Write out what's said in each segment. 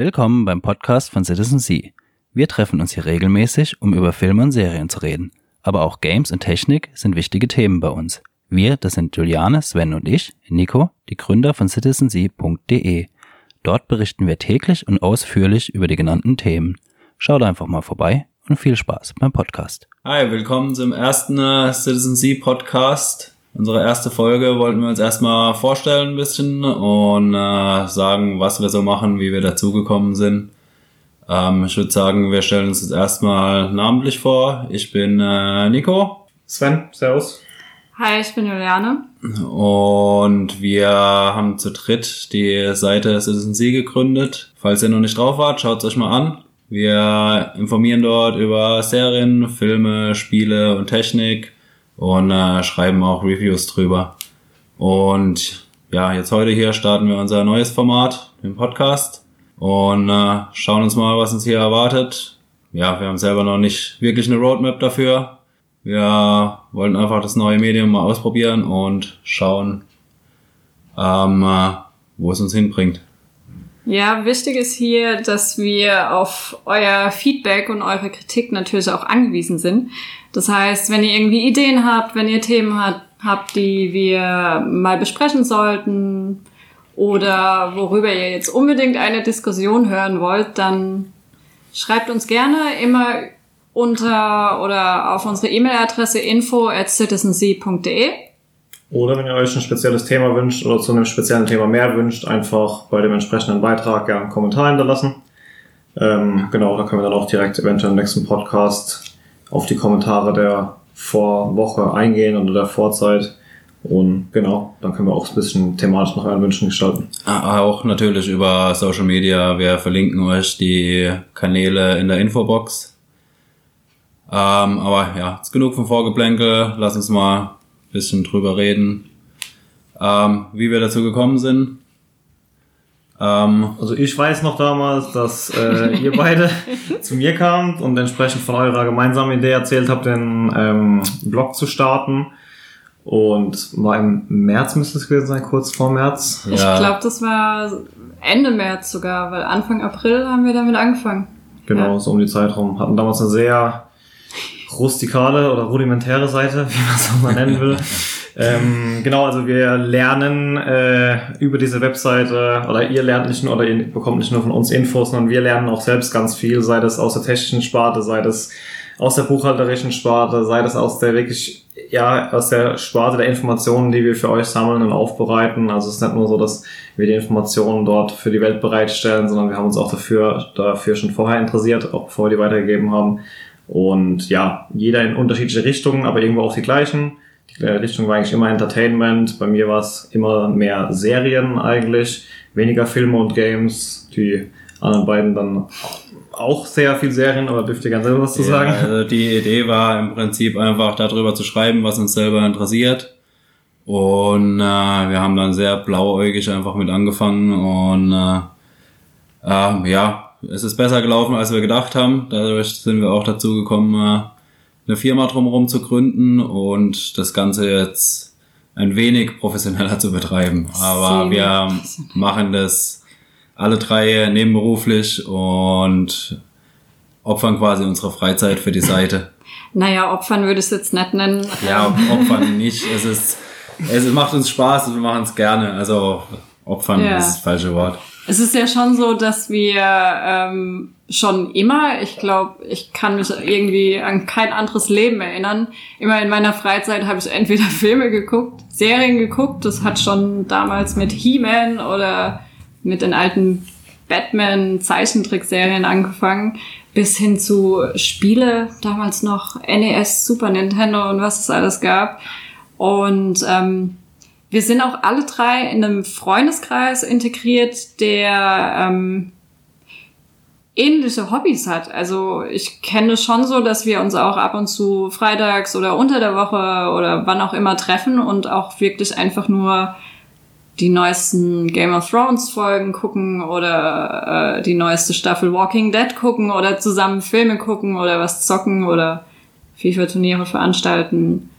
Willkommen beim Podcast von Citizen C. Wir treffen uns hier regelmäßig, um über Filme und Serien zu reden. Aber auch Games und Technik sind wichtige Themen bei uns. Wir, das sind Juliane, Sven und ich, Nico, die Gründer von citizensea.de. Dort berichten wir täglich und ausführlich über die genannten Themen. Schaut einfach mal vorbei und viel Spaß beim Podcast. Hi, willkommen zum ersten äh, Citizen C Podcast. Unsere erste Folge wollten wir uns erstmal vorstellen ein bisschen und äh, sagen, was wir so machen, wie wir dazugekommen sind. Ähm, ich würde sagen, wir stellen uns jetzt erstmal namentlich vor. Ich bin äh, Nico. Sven, Servus. Hi, ich bin Juliane. Und wir haben zu dritt die Seite Citizen C gegründet. Falls ihr noch nicht drauf wart, schaut es euch mal an. Wir informieren dort über Serien, Filme, Spiele und Technik und äh, schreiben auch Reviews drüber. Und ja, jetzt heute hier starten wir unser neues Format, den Podcast, und äh, schauen uns mal, was uns hier erwartet. Ja, wir haben selber noch nicht wirklich eine Roadmap dafür. Wir wollten einfach das neue Medium mal ausprobieren und schauen, ähm, äh, wo es uns hinbringt. Ja, wichtig ist hier, dass wir auf euer Feedback und eure Kritik natürlich auch angewiesen sind. Das heißt, wenn ihr irgendwie Ideen habt, wenn ihr Themen habt, habt, die wir mal besprechen sollten oder worüber ihr jetzt unbedingt eine Diskussion hören wollt, dann schreibt uns gerne immer unter oder auf unsere E-Mail-Adresse info at citizensea.de. Oder wenn ihr euch ein spezielles Thema wünscht oder zu einem speziellen Thema mehr wünscht, einfach bei dem entsprechenden Beitrag gerne einen Kommentar hinterlassen. Ähm, genau, da können wir dann auch direkt eventuell im nächsten Podcast auf die Kommentare der Vorwoche eingehen oder der Vorzeit. Und genau, dann können wir auch ein bisschen thematisch nach euren Wünschen gestalten. Ah, Auch natürlich über Social Media. Wir verlinken euch die Kanäle in der Infobox. Ähm, aber ja, ist genug vom Vorgeplänkel. Lass uns mal bisschen drüber reden, ähm, wie wir dazu gekommen sind. Ähm, Also ich weiß noch damals, dass äh, ihr beide zu mir kamt und entsprechend von eurer gemeinsamen Idee erzählt habt, den ähm, Blog zu starten. Und war im März müsste es gewesen sein, kurz vor März. Ich Ja. glaube, das war Ende März sogar, weil Anfang April haben wir damit angefangen. Genau, Ja. so um die Zeit rum. Hatten damals eine sehr rustikale oder rudimentäre Seite, wie man es auch mal nennen will. ähm, genau, also wir lernen äh, über diese Webseite, oder ihr lernt nicht nur, oder ihr bekommt nicht nur von uns Infos, sondern wir lernen auch selbst ganz viel, sei das aus der technischen Sparte, sei das aus der buchhalterischen Sparte, sei das aus der wirklich, ja, aus der Sparte der Informationen, die wir für euch sammeln und aufbereiten. Also es ist nicht nur so, dass wir die Informationen dort für die Welt bereitstellen, sondern wir haben uns auch dafür, dafür schon vorher interessiert, auch bevor wir die weitergegeben haben. Und ja, jeder in unterschiedliche Richtungen, aber irgendwo auch die gleichen. Die äh, Richtung war eigentlich immer Entertainment. Bei mir war es immer mehr Serien eigentlich, weniger Filme und Games. Die anderen beiden dann auch sehr viel Serien, aber dürft ihr ganz selber was zu ja, sagen? also die Idee war im Prinzip einfach darüber zu schreiben, was uns selber interessiert. Und äh, wir haben dann sehr blauäugig einfach mit angefangen und äh, äh, ja, es ist besser gelaufen, als wir gedacht haben. Dadurch sind wir auch dazu gekommen, äh, eine Firma drumherum zu gründen und das Ganze jetzt ein wenig professioneller zu betreiben. Aber wir machen das alle drei nebenberuflich und opfern quasi unsere Freizeit für die Seite. Naja, Opfern würde ich es jetzt nicht nennen. Ja, opfern nicht. Es ist, es macht uns Spaß und wir machen es gerne. Also opfern Ja. ist das falsche Wort. Es ist ja schon so, dass wir ähm, schon immer, ich glaube, ich kann mich irgendwie an kein anderes Leben erinnern. Immer in meiner Freizeit habe ich entweder Filme geguckt, Serien geguckt. Das hat schon damals mit He-Man oder mit den alten Batman-Zeichentrickserien angefangen, bis hin zu Spiele, damals noch NES, Super Nintendo und was es alles gab. Und ähm, wir sind auch alle drei in einem Freundeskreis integriert, der ähm, ähnliche Hobbys hat. Also ich kenne es schon so, dass wir uns auch ab und zu freitags oder unter der Woche oder wann auch immer treffen und auch wirklich einfach nur die neuesten Game of Thrones Folgen gucken oder äh, die neueste Staffel Walking Dead gucken oder zusammen Filme gucken oder was zocken oder FIFA-Turniere veranstalten.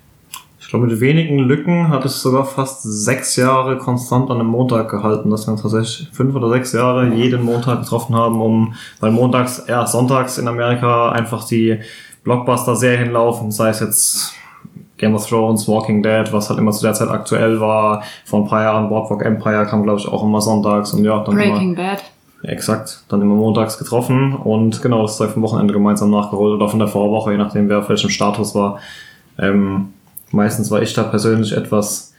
Glaube, mit wenigen Lücken hat es sogar fast sechs Jahre konstant an einem Montag gehalten, dass wir uns tatsächlich fünf oder sechs Jahre jeden Montag getroffen haben, um, weil montags, ja, sonntags in Amerika einfach die Blockbuster-Serien laufen, sei es jetzt Game of Thrones, Walking Dead, was halt immer zu der Zeit aktuell war. Vor ein paar Jahren Boardwalk Empire kam, glaube ich, auch immer sonntags und ja, dann Breaking immer, Bad. exakt, dann immer montags getroffen und genau, das Zeug vom Wochenende gemeinsam nachgeholt oder von der Vorwoche, je nachdem, wer auf welchem Status war. Ähm, meistens war ich da persönlich etwas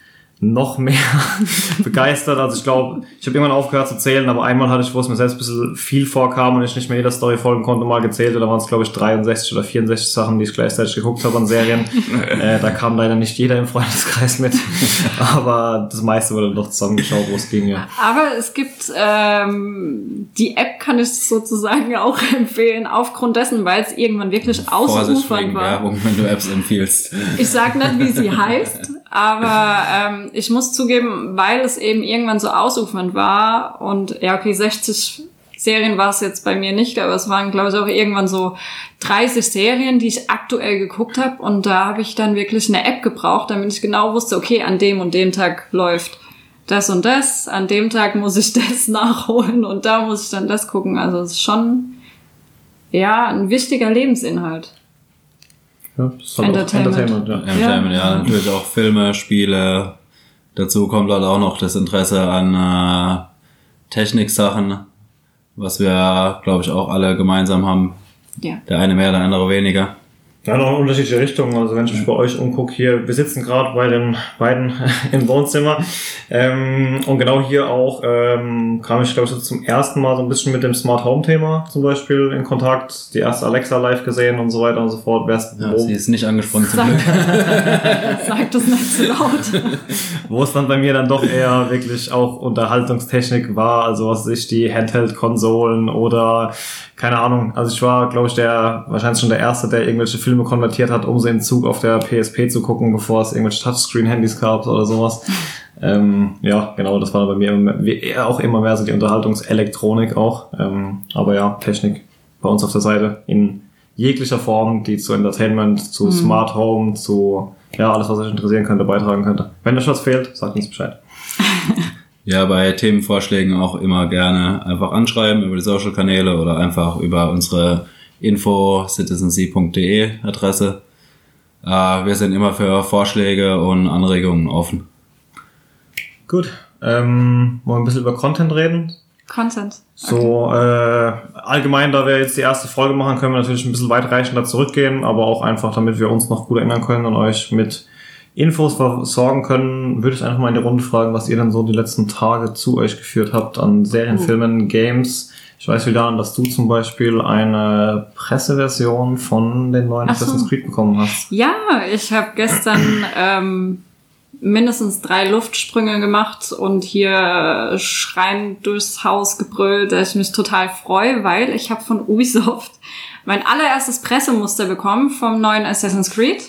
noch mehr begeistert. Also ich glaube, ich habe irgendwann aufgehört zu zählen, aber einmal hatte ich, wo es mir selbst ein bisschen viel vorkam und ich nicht mehr jeder Story folgen konnte, mal gezählt. Da waren es, glaube ich, 63 oder 64 Sachen, die ich gleichzeitig geguckt habe an Serien. äh, da kam leider nicht jeder im Freundeskreis mit. aber das meiste wurde doch zusammengeschaut, wo es ging, ja. Aber es gibt ähm, die App kann ich sozusagen auch empfehlen, aufgrund dessen, weil es irgendwann wirklich ausufernd war. Werbung, wenn du Apps empfiehlst. Ich sag nicht, wie sie heißt, aber ähm, ich muss zugeben, weil es eben irgendwann so ausufernd war und ja, okay, 60 Serien war es jetzt bei mir nicht, aber es waren, glaube ich, auch irgendwann so 30 Serien, die ich aktuell geguckt habe und da habe ich dann wirklich eine App gebraucht, damit ich genau wusste, okay, an dem und dem Tag läuft das und das, an dem Tag muss ich das nachholen und da muss ich dann das gucken. Also es ist schon ja ein wichtiger Lebensinhalt. Ja das ist halt auch Entertainment. Entertainment ja. Entertainment, ja. natürlich auch Filme, Spiele. Dazu kommt halt auch noch das Interesse an äh, Techniksachen, was wir, glaube ich, auch alle gemeinsam haben. Ja. Der eine mehr, der andere weniger. Ja, noch in unterschiedliche Richtungen. Also wenn ich mich bei euch umgucke, hier, wir sitzen gerade bei den beiden im Wohnzimmer. Ähm, und genau hier auch ähm, kam ich, glaube ich, zum ersten Mal so ein bisschen mit dem Smart Home Thema zum Beispiel in Kontakt. Die erste Alexa live gesehen und so weiter und so fort. Wer's, Ja, wo, sie ist nicht angesprungen zum Glück. sag das nicht zu laut. wo es dann bei mir dann doch eher wirklich auch Unterhaltungstechnik war. Also was weiß ich, die Handheld-Konsolen oder keine Ahnung. Also ich war, glaube ich, der wahrscheinlich schon der Erste, der irgendwelche Filme konvertiert hat, um sie in Zug auf der PSP zu gucken, bevor es irgendwelche Touchscreen-Handys gab oder sowas. Ähm, ja, genau, das war bei mir immer, mehr- wie- auch immer mehr so die Unterhaltungselektronik auch. Ähm, aber ja, Technik bei uns auf der Seite in jeglicher Form, die zu Entertainment, zu Smart Home, zu ja, alles, was euch interessieren könnte, beitragen könnte. Wenn euch was fehlt, sagt uns Bescheid. Ja, bei Themenvorschlägen auch immer gerne einfach anschreiben über die Social-Kanäle oder einfach über unsere info citizenc.de Adresse. Äh, wir sind immer für Vorschläge und Anregungen offen. Gut, ähm, wollen wir ein bisschen über Content reden? Content. So äh, allgemein, da wir jetzt die erste Folge machen, können wir natürlich ein bisschen weitreichender zurückgehen, aber auch einfach, damit wir uns noch gut erinnern können und euch mit Infos versorgen können, würde ich einfach mal in die Runde fragen, was ihr denn so die letzten Tage zu euch geführt habt an Serien. Filmen, Games. Ich weiß wieder, dass du zum Beispiel eine Presseversion von den neuen Ach so. Assassin's Creed bekommen hast. Ja, ich habe gestern ähm, mindestens drei Luftsprünge gemacht und hier schreiend durchs Haus gebrüllt, dass ich mich total freue, weil ich habe von Ubisoft mein allererstes Pressemuster bekommen vom neuen Assassin's Creed.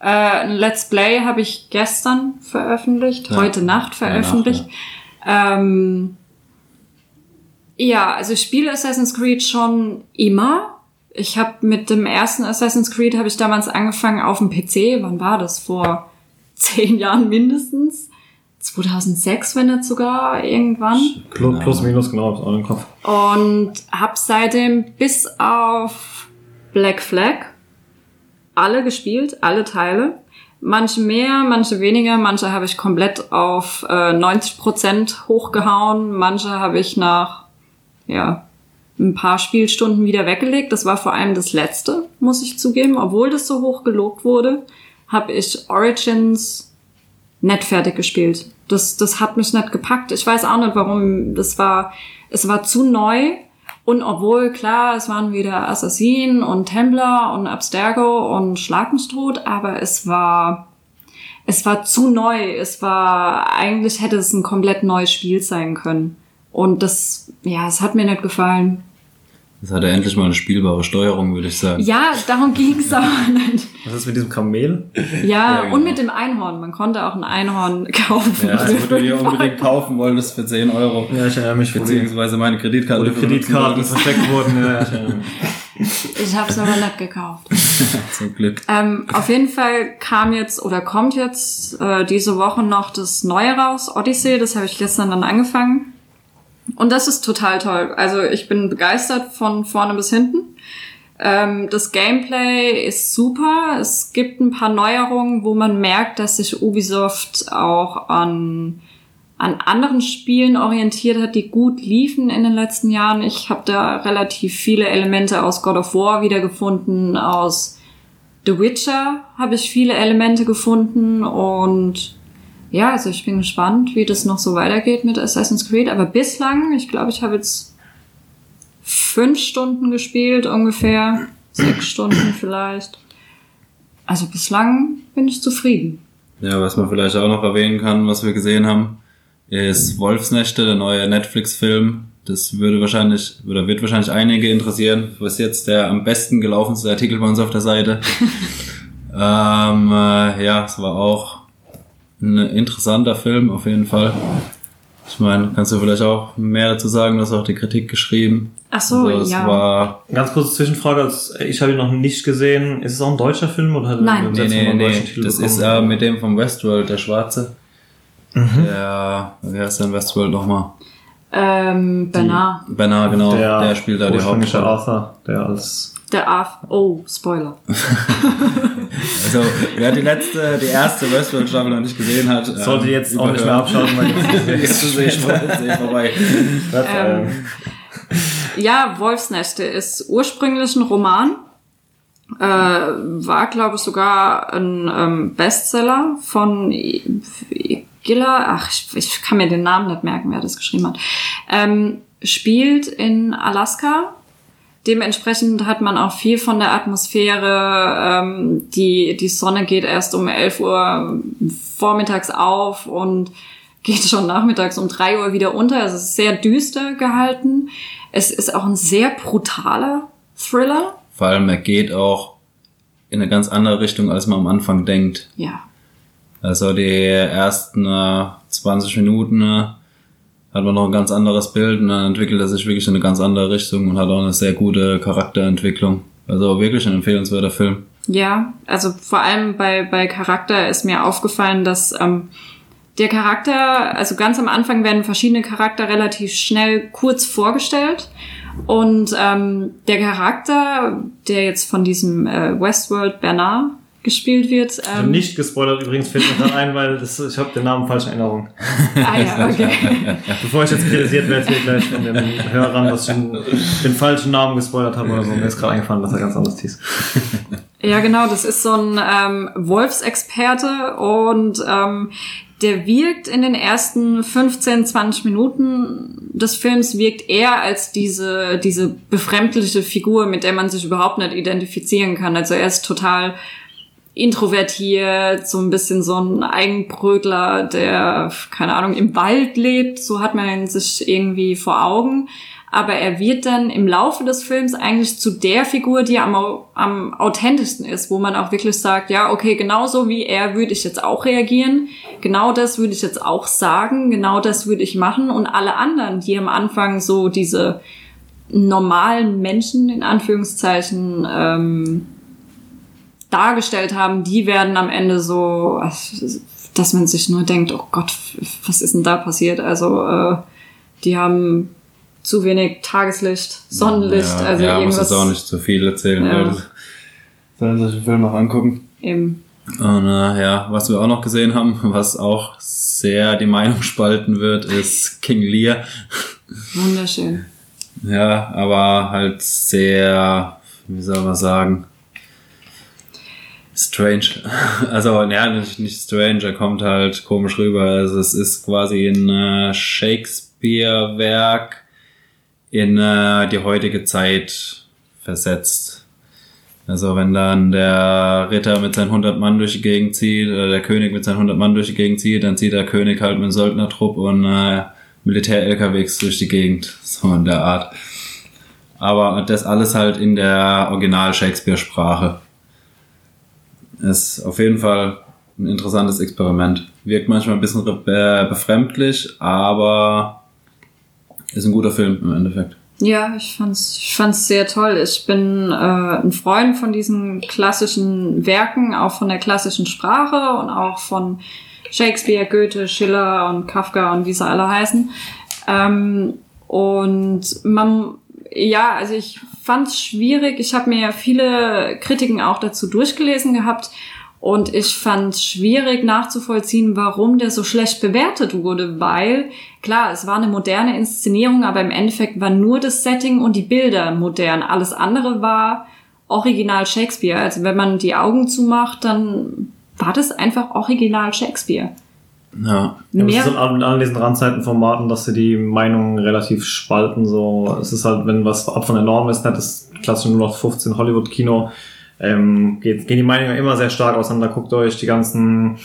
Äh, ein Let's Play habe ich gestern veröffentlicht, Ja. heute Nacht veröffentlicht. Ähm, ja, also ich spiele Assassin's Creed schon immer. Ich habe mit dem ersten Assassin's Creed habe ich damals angefangen auf dem PC. Wann war das? Vor zehn Jahren mindestens. 2006, wenn nicht sogar irgendwann. Plus, plus minus, genau, hab ich auch im Kopf. Und hab seitdem bis auf Black Flag alle gespielt, alle Teile. Manche mehr, manche weniger, manche habe ich komplett auf äh, 90% hochgehauen, manche habe ich nach ja, ein paar Spielstunden wieder weggelegt. Das war vor allem das letzte, muss ich zugeben. Obwohl das so hoch gelobt wurde, habe ich Origins nicht fertig gespielt. Das, das hat mich nicht gepackt. Ich weiß auch nicht, warum. Das war, es war zu neu. Und obwohl, klar, es waren wieder Assassinen und Templar und Abstergo und Schlag mich tot, aber es war, es war zu neu. Es war, eigentlich hätte es ein komplett neues Spiel sein können. Und das, ja, es hat mir nicht gefallen. Das hat ja endlich mal eine spielbare Steuerung, würde ich sagen. Ja, darum ging's aber nicht. Was ist mit diesem Kamel? Ja, genau. und mit dem Einhorn. Man konnte auch ein Einhorn kaufen. Ja, das würde du dir unbedingt kaufen wolltest für 10 Euro. Ja, ich erinnere mich, Beziehungsweise meine Kreditkarte. benutzen Kreditkarten versteckt wurden. Ja, ich erinnere mich. Ich hab's aber nicht gekauft. Zum Glück. Ähm, auf jeden Fall kam jetzt oder kommt jetzt äh, diese Woche noch das Neue raus, Odyssey. Das habe ich gestern dann angefangen. Und das ist total toll. Also ich bin begeistert von vorne bis hinten. Ähm, das Gameplay ist super. Es gibt ein paar Neuerungen, wo man merkt, dass sich Ubisoft auch an an anderen Spielen orientiert hat, die gut liefen in den letzten Jahren. Ich habe da relativ viele Elemente aus God of War wiedergefunden, aus The Witcher habe ich viele Elemente gefunden und ja, also ich bin gespannt, wie das noch so weitergeht mit Assassin's Creed. Aber bislang, ich glaube, ich habe jetzt fünf Stunden gespielt ungefähr, sechs Stunden vielleicht. Also bislang bin ich zufrieden. Ja, was man vielleicht auch noch erwähnen kann, was wir gesehen haben, ist Wolfsnächte, der neue Netflix-Film. Das würde wahrscheinlich, oder wird wahrscheinlich einige interessieren. Was jetzt der am besten gelaufenste Artikel bei uns auf der Seite. ähm, äh, ja, es war auch ein interessanter Film, auf jeden Fall. Ich meine, kannst du vielleicht auch mehr dazu sagen? Du hast auch die Kritik geschrieben. Ach so, also, es ja. War, Ganz kurze Zwischenfrage, als- ich habe ihn noch nicht gesehen. Ist es auch ein deutscher Film oder hat er Nein. nee, nee, nee, das bekommen? ist äh, mit dem vom Westworld, der Schwarze. Mhm. Der, wie heißt der in Westworld nochmal? Ähm, Bernard, Bernard, genau, der, der, spielt da die Hauptrolle. Arthur, der als der Arf. Oh, Spoiler. Also, wer die letzte, die erste Westworld-Staffel noch nicht gesehen hat, sollte ähm, jetzt auch nicht mehr abschauen, weil Jetzt ist es vorbei. Ähm, Ja, Wolfsneste ist ursprünglich ein Roman. Äh, war, glaube ich, sogar ein ähm, Bestseller von Giller. Ach, ich, ich kann mir den Namen nicht merken, wer das geschrieben hat. Ähm, spielt in Alaska. Dementsprechend hat man auch viel von der Atmosphäre. Ähm, die, die Sonne geht erst um 11 Uhr vormittags auf und geht schon nachmittags um 3 Uhr wieder unter. Also es ist sehr düster gehalten. Es ist auch ein sehr brutaler Thriller. Vor allem, er geht auch in eine ganz andere Richtung, als man am Anfang denkt. Ja. Also die ersten äh, 20 Minuten äh, hat man noch ein ganz anderes Bild und dann entwickelt er sich wirklich in eine ganz andere Richtung und hat auch eine sehr gute Charakterentwicklung. Also wirklich ein empfehlenswerter Film. Ja, also vor allem bei, bei Charakter ist mir aufgefallen, dass ähm, der Charakter, also ganz am Anfang werden verschiedene Charakter relativ schnell kurz vorgestellt. Und ähm, der Charakter, der jetzt von diesem äh, Westworld Bernard gespielt wird, Also ähm, nicht gespoilert übrigens, fällt mir gerade ein, weil das, ich habe den Namen falsch in Erinnerung. ah ja, okay. Bevor ich jetzt kritisiert werde, hier gleich von den Hörern, dass ich den, den falschen Namen gespoilert habe oder so. Mir ist gerade eingefallen, dass er ganz anders hieß. Ja, genau, das ist so ein ähm, Wolfsexperte und ähm, der wirkt in den ersten 15, 20 Minuten des Films wirkt er als diese, diese befremdliche Figur, mit der man sich überhaupt nicht identifizieren kann. Also er ist total introvertiert, so ein bisschen so ein Eigenbrötler, der, keine Ahnung, im Wald lebt, so hat man ihn sich irgendwie vor Augen. Aber er wird dann im Laufe des Films eigentlich zu der Figur, die am, am authentischsten ist, wo man auch wirklich sagt, ja, okay, genauso wie er würde ich jetzt auch reagieren, genau das würde ich jetzt auch sagen, genau das würde ich machen. Und alle anderen, die am Anfang so diese normalen Menschen in Anführungszeichen ähm, dargestellt haben, die werden am Ende so, dass man sich nur denkt, oh Gott, was ist denn da passiert? Also äh, die haben zu wenig Tageslicht, Sonnenlicht, ja, also ja, muss irgendwas. jetzt auch nicht zu viel erzählen. Ja. Ja. Sollen sich den Film noch angucken. Eben. Und äh, ja, was wir auch noch gesehen haben, was auch sehr die Meinung spalten wird, ist King Lear. Wunderschön. Ja, aber halt sehr, wie soll man sagen, strange. Also, ja, nicht, nicht strange, er kommt halt komisch rüber. Also, es ist quasi ein äh, Shakespeare-Werk in äh, die heutige Zeit versetzt. Also, wenn dann der Ritter mit seinen 100 Mann durch die Gegend zieht, oder der König mit seinen 100 Mann durch die Gegend zieht, dann zieht der König halt mit einem Söldnertrupp und äh, Militär-LKWs durch die Gegend. So in der Art. Aber das alles halt in der Original-Shakespeare-Sprache. Ist auf jeden Fall ein interessantes Experiment. Wirkt manchmal ein bisschen äh, befremdlich, aber ist ein guter Film im Endeffekt. Ja, ich fand's, ich fand's sehr toll. Ich bin äh, ein Freund von diesen klassischen Werken, auch von der klassischen Sprache und auch von Shakespeare, Goethe, Schiller und Kafka und wie sie alle heißen. Ähm, und man, ja, also ich fand's schwierig. Ich habe mir ja viele Kritiken auch dazu durchgelesen gehabt und ich fand es schwierig nachzuvollziehen, warum der so schlecht bewertet wurde, weil klar, es war eine moderne Inszenierung, aber im Endeffekt war nur das Setting und die Bilder modern. Alles andere war original Shakespeare. Also wenn man die Augen zumacht, dann war das einfach original Shakespeare. Ja. Ja, Mehr- es ist an, an diesen Randzeitenformaten, dass sie die Meinungen relativ spalten. So, es ist halt, wenn was ab von der Norm ist, nicht das klassische 0815 Hollywood-Kino, ähm, geht, gehen die Meinungen immer sehr stark auseinander. Guckt euch die ganzen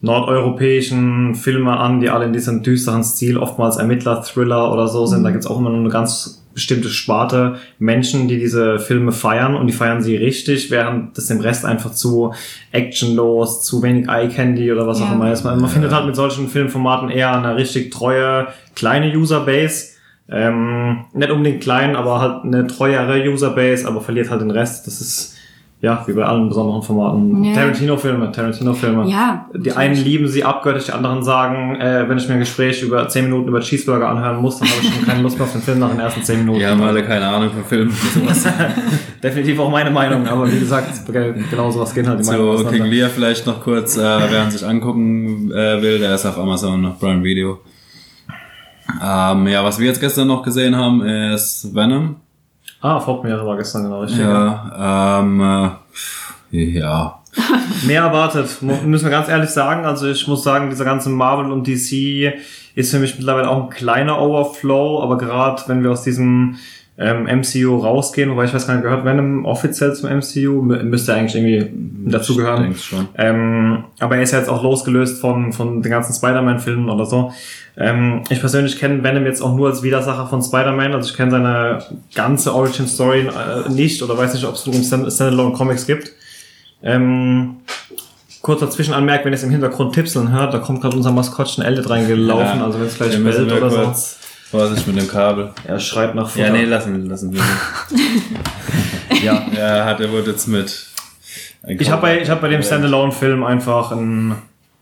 nordeuropäischen Filme an, die alle in diesem düsteren Stil, oftmals Ermittler, Thriller oder so sind. Da gibt's auch immer nur eine ganz bestimmte Sparte Menschen, die diese Filme feiern und die feiern sie richtig, während das dem Rest einfach zu actionlos, zu wenig Eye Candy oder was Ja. auch immer ist. Man, man findet halt mit solchen Filmformaten eher eine richtig treue, kleine Userbase. Ähm, nicht unbedingt klein, aber halt eine treuere Userbase, aber verliert halt den Rest. Das ist ja wie bei allen besonderen Formaten. Ja. Tarantino-Filme, Tarantino-Filme. Ja. Die einen lieben sie abgöttisch, die anderen sagen, äh, wenn ich mir ein Gespräch über 10 Minuten über Cheeseburger anhören muss, dann habe ich schon keine Lust mehr auf den Film nach den ersten 10 Minuten. Die haben alle keine Ahnung von Filmen. Sowas. Definitiv auch meine Meinung, aber wie gesagt, genau sowas gehen halt die Meinungen Zu King. Lear vielleicht noch kurz, äh, wer ihn sich angucken äh, will, der ist auf Amazon, auf Prime Video. Ähm, ja, was wir jetzt gestern noch gesehen haben, ist Venom. Ah, Fortmeere war gestern genau richtig. Ja, ähm, äh, ja. Mehr erwartet, müssen wir ganz ehrlich sagen. Also ich muss sagen, dieser ganze Marvel und DC ist für mich mittlerweile auch ein kleiner Overflow, aber gerade wenn wir aus diesem ähm, MCU rausgehen, wobei ich weiß gar nicht, gehört Venom offiziell zum MCU, Mü- müsste eigentlich irgendwie dazugehören. Ähm, aber er ist ja jetzt auch losgelöst von, von den ganzen Spider-Man-Filmen oder so. Ähm, ich persönlich kenne Venom jetzt auch nur als Widersacher von Spider-Man. Also ich kenne seine ganze Origin-Story äh, nicht oder weiß nicht, ob es Standalone-Comics gibt. Ähm, kurzer Zwischenanmerk, wenn ihr es im Hintergrund tipseln hört, da kommt gerade unser Maskottchen Elliot reingelaufen, Ja, also wenn es gleich bellt oder so. Vorsicht mit dem Kabel. Er schreit nach Futter. Ja, nee, lassen, lassen wir. ja. ja, hat er wurde jetzt mit. Ich habe bei, ich hab bei dem Standalone-Film einfach ein,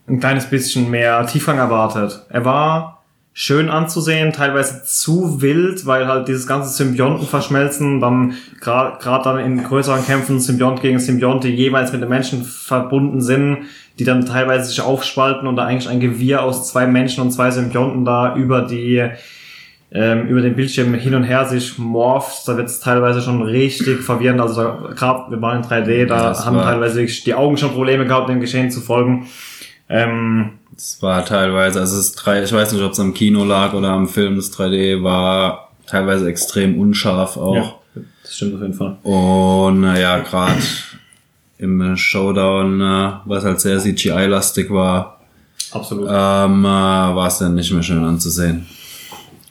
ein kleines bisschen mehr Tiefgang erwartet. Er war schön anzusehen, teilweise zu wild, weil halt dieses ganze Symbionten verschmelzen, dann gerade dann in größeren Kämpfen Symbiont gegen Symbiont, die jeweils mit den Menschen verbunden sind, die dann teilweise sich aufspalten und da eigentlich ein Gewirr aus zwei Menschen und zwei Symbionten da über die ähm, über den Bildschirm hin und her sich morpht, da wird es teilweise schon richtig verwirrend. Also da, gerade wir waren in 3D, da das haben teilweise die Augen schon Probleme gehabt, dem Geschehen zu folgen. Ähm, Es war teilweise, also es ist drei, ich weiß nicht, ob es am Kino lag oder am Film, das 3D war teilweise extrem unscharf auch. ja, das stimmt auf jeden Fall. Und naja, gerade im Showdown, was halt sehr CGI-lastig war, Absolut. ähm, äh, war es dann nicht mehr schön anzusehen.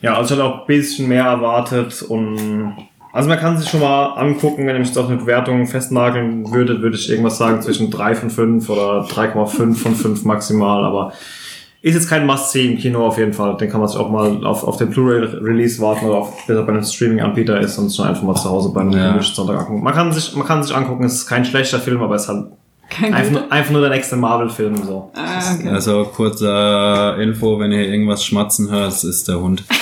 Ja, also ich hatte auch ein bisschen mehr erwartet und also man kann sich schon mal angucken, wenn ihr mich jetzt auf eine Bewertung festnageln würdet, würde ich irgendwas sagen zwischen 3 von 5 oder 3,5 von 5 maximal, aber ist jetzt kein Must-See im Kino auf jeden Fall. Den kann man sich auch mal auf, auf den Blu-ray-Release warten oder auf, bis er bei einem Streaming-Anbieter ist und sich dann einfach mal zu Hause bei einem Ja. Sonntag angucken. Man kann sich, man kann sich angucken, es ist kein schlechter Film, aber es ist halt Kein einfach, nur- einfach nur der nächste Marvel-Film, so. Ah, okay. Also kurze Info, wenn ihr irgendwas schmatzen hört, ist der Hund.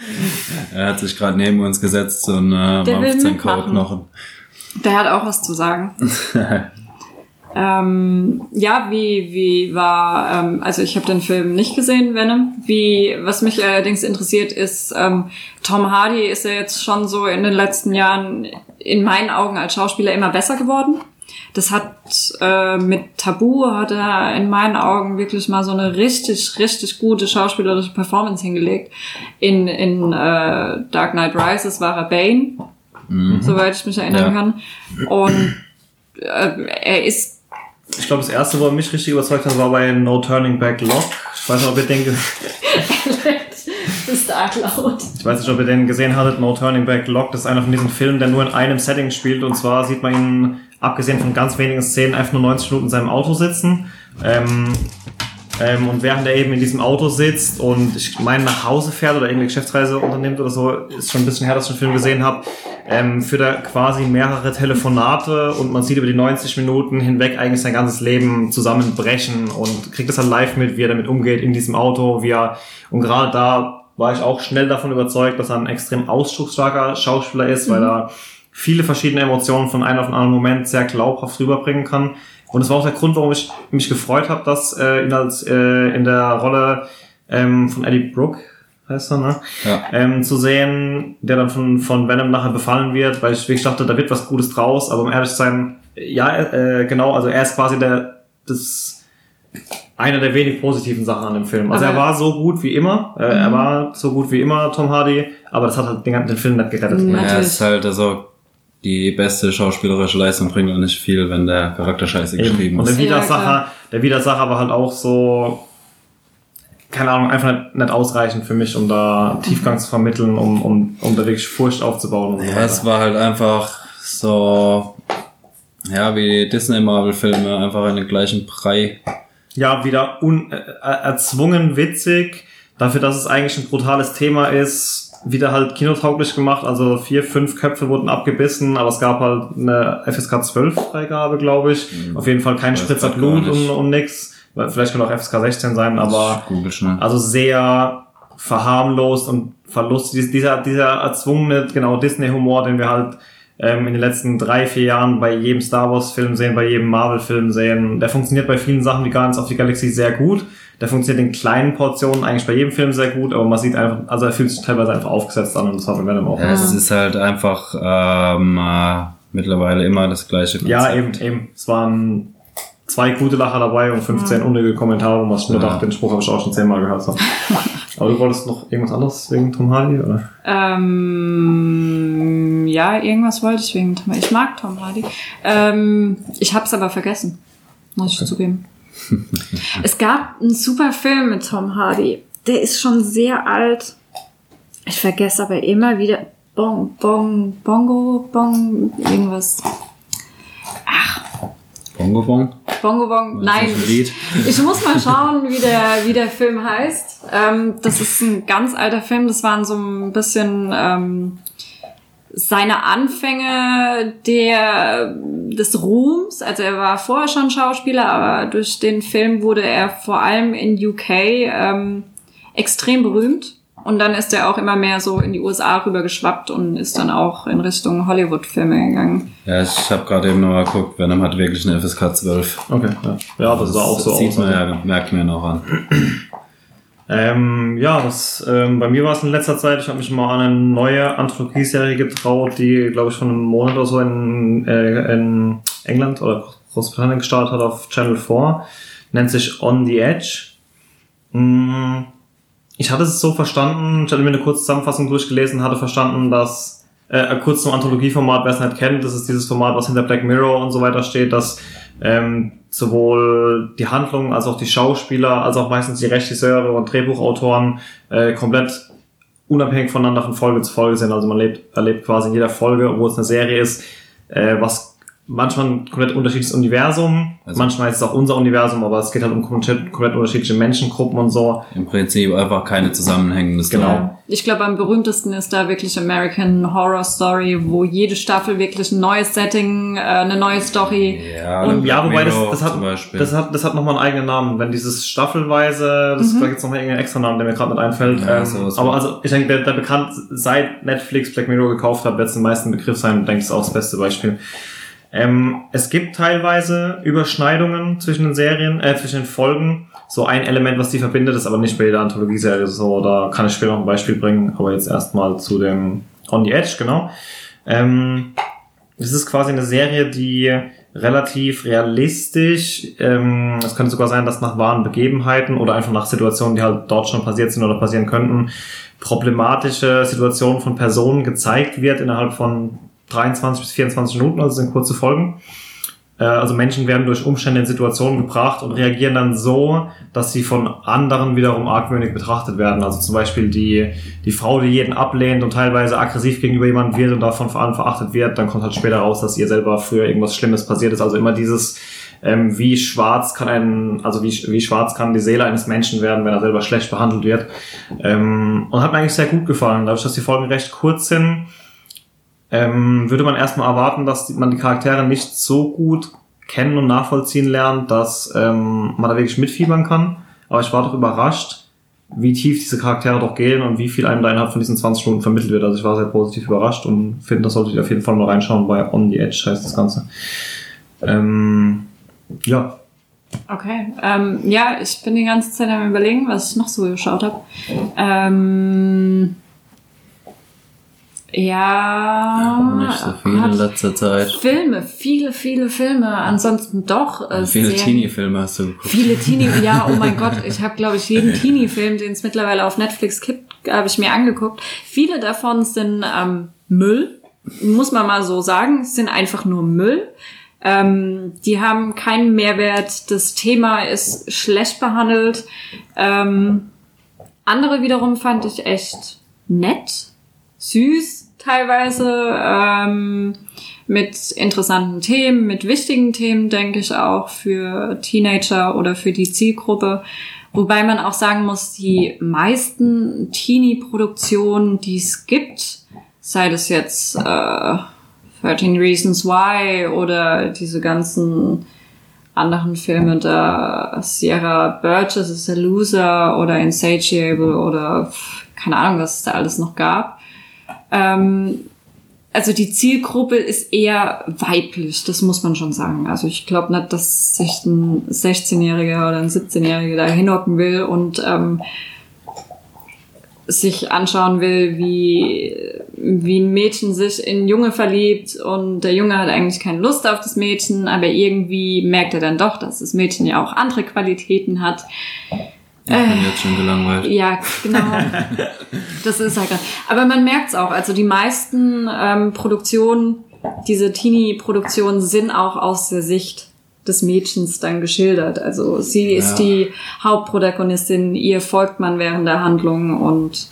er hat sich gerade neben uns gesetzt und äh, mampft sein mitmachen. Kauknochen. Der hat auch was zu sagen. ähm, ja, wie, wie war, ähm, also ich habe den Film nicht gesehen, Venom. Wie, was mich allerdings interessiert ist, ähm, Tom Hardy ist ja jetzt schon so in den letzten Jahren in meinen Augen als Schauspieler immer besser geworden. Das hat äh, mit Tabu hat er in meinen Augen wirklich mal so eine richtig, richtig gute schauspielerische Performance hingelegt. In, in äh, Dark Knight Rises war er Bane, soweit ich mich erinnern Ja. kann. Und äh, er ist Ich glaube, das erste, wo er mich richtig überzeugt hat, war bei No Turning Back Lock. Ich weiß nicht, ob ihr den, ist arg laut. ich weiß nicht, ob ihr den gesehen hattet. No Turning Back Lock. Das ist einer von diesen Filmen, der nur in einem Setting spielt. Und zwar sieht man ihn, abgesehen von ganz wenigen Szenen, einfach nur 90 Minuten in seinem Auto sitzen. Ähm, Ähm, und während er eben in diesem Auto sitzt und ich meine nach Hause fährt oder irgendeine Geschäftsreise unternimmt oder so, ist schon ein bisschen her, dass ich den Film gesehen habe, ähm, führt er quasi mehrere Telefonate und man sieht über die 90 Minuten hinweg eigentlich sein ganzes Leben zusammenbrechen und kriegt das dann live mit, wie er damit umgeht in diesem Auto, wie er, und gerade da war ich auch schnell davon überzeugt, dass er ein extrem ausdrucksstarker Schauspieler ist, weil er viele verschiedene Emotionen von einem auf den anderen Moment sehr glaubhaft rüberbringen kann. Und das war auch der Grund, warum ich mich gefreut habe, dass äh, ihn als äh, in der Rolle ähm, von Eddie Brooke heißt er, ne? Ja. Ähm, zu sehen, der dann von, von Venom nachher befallen wird, weil ich wirklich dachte, da wird was Gutes draus, aber um ehrlich zu sein, ja, äh, genau, also er ist quasi der, das, einer der wenig positiven Sachen an dem Film. Also Aber- er war so gut wie immer, äh, er war so gut wie immer, Tom Hardy, aber das hat halt den, den Film nicht gerettet. Mhm. Er Natürlich. ist halt also die beste schauspielerische Leistung bringt auch nicht viel, wenn der Charakter scheiße geschrieben Eben. Und der ist. Ja, Widersacher, klar. der Widersacher war halt auch so, keine Ahnung, einfach nicht, nicht ausreichend für mich, um da Tiefgang zu vermitteln, um, um, um da wirklich Furcht aufzubauen. Und so Ja, es war halt einfach so, ja, wie Disney-Marvel-Filme, einfach in den gleichen Brei. ja, wieder un, äh, erzwungen witzig, dafür, dass es eigentlich ein brutales Thema ist, wieder halt kinotauglich gemacht, also vier, fünf Köpfe wurden abgebissen, aber es gab halt eine FSK 12 Freigabe, glaube ich. Auf jeden Fall kein Spritzer Blut und, und nix. Vielleicht kann auch FSK 16 sein, aber also sehr verharmlost und verlust. Dies- Dieser, dieser erzwungene, genau, Disney-Humor, den wir halt ähm, in den letzten drei, vier Jahren bei jedem Star Wars-Film sehen, bei jedem Marvel-Film sehen, der funktioniert bei vielen Sachen wie Guardians of the Galaxy sehr gut. Der funktioniert in kleinen Portionen eigentlich bei jedem Film sehr gut, aber man sieht einfach, also er fühlt sich teilweise einfach aufgesetzt an und das war bei Venom auch. Ja, es ist halt einfach ähm, äh, mittlerweile immer das gleiche Ja, eben, eben. Es waren zwei gute Lacher dabei und 15 unnötige Kommentare, wo man sich nur Ja. dachte, den Spruch habe ich auch schon zehnmal gehört. So. Aber du wolltest noch irgendwas anderes wegen Tom Hardy, oder? Ähm, ja, irgendwas wollte ich wegen Tom Ich mag Tom Hardy. Ähm, ich hab's aber vergessen, muss ich zugeben. es gab einen super Film mit Tom Hardy. Der ist schon sehr alt. Ich vergesse aber immer wieder. Bong, Bong, Bongo, Bong, irgendwas. Bongo Bong? Bongo Bong, nein. Ich muss mal schauen, wie der, wie der Film heißt. Ähm, das ist ein ganz alter Film. Das waren so ein bisschen ähm, seine Anfänge der, des Ruhms. Also er war vorher schon Schauspieler, aber durch den Film wurde er vor allem in UK ähm, extrem berühmt. Und dann ist er auch immer mehr so in die USA rüber geschwappt und ist dann auch in Richtung Hollywood-Filme gegangen. Ja, ich habe gerade eben noch mal geguckt, Venom hat wirklich eine FSK 12. Okay, ja. Ja, das sah auch so sieht aus. man ja, merkt man ja noch an. Ähm, ja, das, ähm, bei mir war es in letzter Zeit, ich habe mich mal an eine neue Anthologieserie getraut, die, glaube ich, schon einen Monat oder so in, äh, in England oder Großbritannien gestartet hat auf Channel 4. Nennt sich On the Edge. Mm, Ich hatte es so verstanden, ich hatte mir eine kurze Zusammenfassung durchgelesen, hatte verstanden, dass, äh, kurz zum Anthologieformat, wer es nicht kennt, das ist dieses Format, was hinter Black Mirror und so weiter steht, dass ähm, sowohl die Handlung als auch die Schauspieler, als auch meistens die Regisseure und Drehbuchautoren äh, komplett unabhängig voneinander von Folge zu Folge sind. Also man lebt, erlebt quasi in jeder Folge, obwohl es eine Serie ist, äh, was manchmal ein komplett unterschiedliches Universum, Also- manchmal ist es auch unser Universum, aber es geht halt um komplett, komplett unterschiedliche Menschengruppen und so. Im Prinzip einfach keine zusammenhängende Story. Genau. Ich glaube, am berühmtesten ist da wirklich American Horror Story, wo jede Staffel wirklich ein neues Setting, äh, eine neue Story. Ja, Und- Ja, wobei das, Mirror das, hat, zum Beispiel. das hat das hat nochmal einen eigenen Namen. Wenn dieses staffelweise, das, da gibt's noch mal irgendeinen extra Namen, der mir gerade nicht einfällt. Ja, ähm, sowas aber also ich denke, der, der bekannt seit Netflix Black Mirror gekauft hat, wird es den meisten Begriff sein. Ich denke, das ist auch das beste Beispiel. Ähm, es gibt teilweise Überschneidungen zwischen den Serien, äh, zwischen den Folgen. So ein Element, was die verbindet, ist aber nicht bei jeder Anthologieserie so. Da kann ich später noch ein Beispiel bringen, aber jetzt erstmal zu dem On the Edge, genau. Ähm, es ist quasi eine Serie, die relativ realistisch, ähm, es könnte sogar sein, dass nach wahren Begebenheiten oder einfach nach Situationen, die halt dort schon passiert sind oder passieren könnten, problematische Situationen von Personen gezeigt wird innerhalb von 23 bis 24 Minuten, also sind kurze Folgen. Äh, Also Menschen werden durch Umstände in Situationen gebracht und reagieren dann so, dass sie von anderen wiederum argwöhnig betrachtet werden. Also zum Beispiel die, die Frau, die jeden ablehnt und teilweise aggressiv gegenüber jemandem wird und davon vor allem verachtet wird, dann kommt halt später raus, dass ihr selber früher irgendwas Schlimmes passiert ist. Also immer dieses ähm, wie schwarz kann ein, also wie, wie schwarz kann die Seele eines Menschen werden, wenn er selber schlecht behandelt wird. Ähm, und hat mir eigentlich sehr gut gefallen. Dadurch, dass die Folgen recht kurz sind, ähm, würde man erstmal erwarten, dass man die Charaktere nicht so gut kennen und nachvollziehen lernt, dass ähm, man da wirklich mitfiebern kann. Aber ich war doch überrascht, wie tief diese Charaktere doch gehen und wie viel einem da innerhalb von diesen 20 Stunden vermittelt wird. Also ich war sehr positiv überrascht und finde, das solltet ihr auf jeden Fall mal reinschauen. Bei On the Edge heißt das Ganze. Ähm, ja. Okay. Ähm, ja, ich bin die ganze Zeit am überlegen, was ich noch so geschaut habe. Ähm, ja. Nicht so viel in letzter Zeit. Filme, viele, viele Filme. Ansonsten doch. Äh, Viele. Teenie-Filme hast du geguckt. Viele Teenie, ja, oh mein Gott, ich habe, glaube ich, jeden Teenie-Film, den es mittlerweile auf Netflix gibt, habe ich mir angeguckt. Viele davon sind ähm, Müll, muss man mal so sagen, sind einfach nur Müll. Ähm, die haben keinen Mehrwert, das Thema ist schlecht behandelt. Ähm, andere wiederum fand ich echt nett, süß teilweise, ähm, mit interessanten Themen, mit wichtigen Themen, denke ich auch für Teenager oder für die Zielgruppe. Wobei man auch sagen muss, die meisten Teenie-Produktionen, die es gibt, sei das jetzt äh, 13 Reasons Why oder diese ganzen anderen Filme da, Sierra Burgess is a Loser oder Insatiable oder keine Ahnung, was es da alles noch gab. Ähm, also die Zielgruppe ist eher weiblich, das muss man schon sagen. Also ich glaube nicht, dass sich ein 16-Jähriger oder ein 17-Jähriger da hinhocken will und ähm, sich anschauen will, wie, wie ein Mädchen sich in Junge verliebt und der Junge hat eigentlich keine Lust auf das Mädchen, aber irgendwie merkt er dann doch, dass das Mädchen ja auch andere Qualitäten hat. Ich bin jetzt schon gelangweilt. Ja, genau. Das ist halt. Aber man merkt's auch. Also die meisten ähm, Produktionen, diese Teenie-Produktionen sind auch aus der Sicht des Mädchens dann geschildert. Also sie ist Ja. die Hauptprotagonistin, ihr folgt man während der Handlung und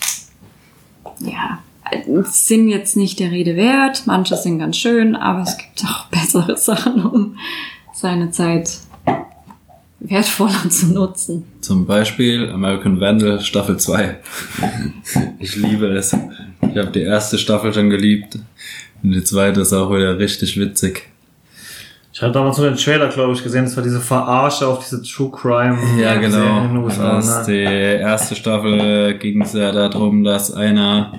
ja, sind jetzt nicht der Rede wert. Manche sind ganz schön, aber es gibt auch bessere Sachen, um seine Zeit wertvoller zu nutzen. Zum Beispiel American Vandal Staffel 2. ich liebe es. Ich habe die erste Staffel schon geliebt. Und die zweite ist auch wieder richtig witzig. Ich hatte damals nur den Trailer, glaube ich, gesehen. Das war diese Verarsche auf diese True Crime. Ja, in genau. den USA, Das, ne? die erste Staffel ging es ja darum, dass einer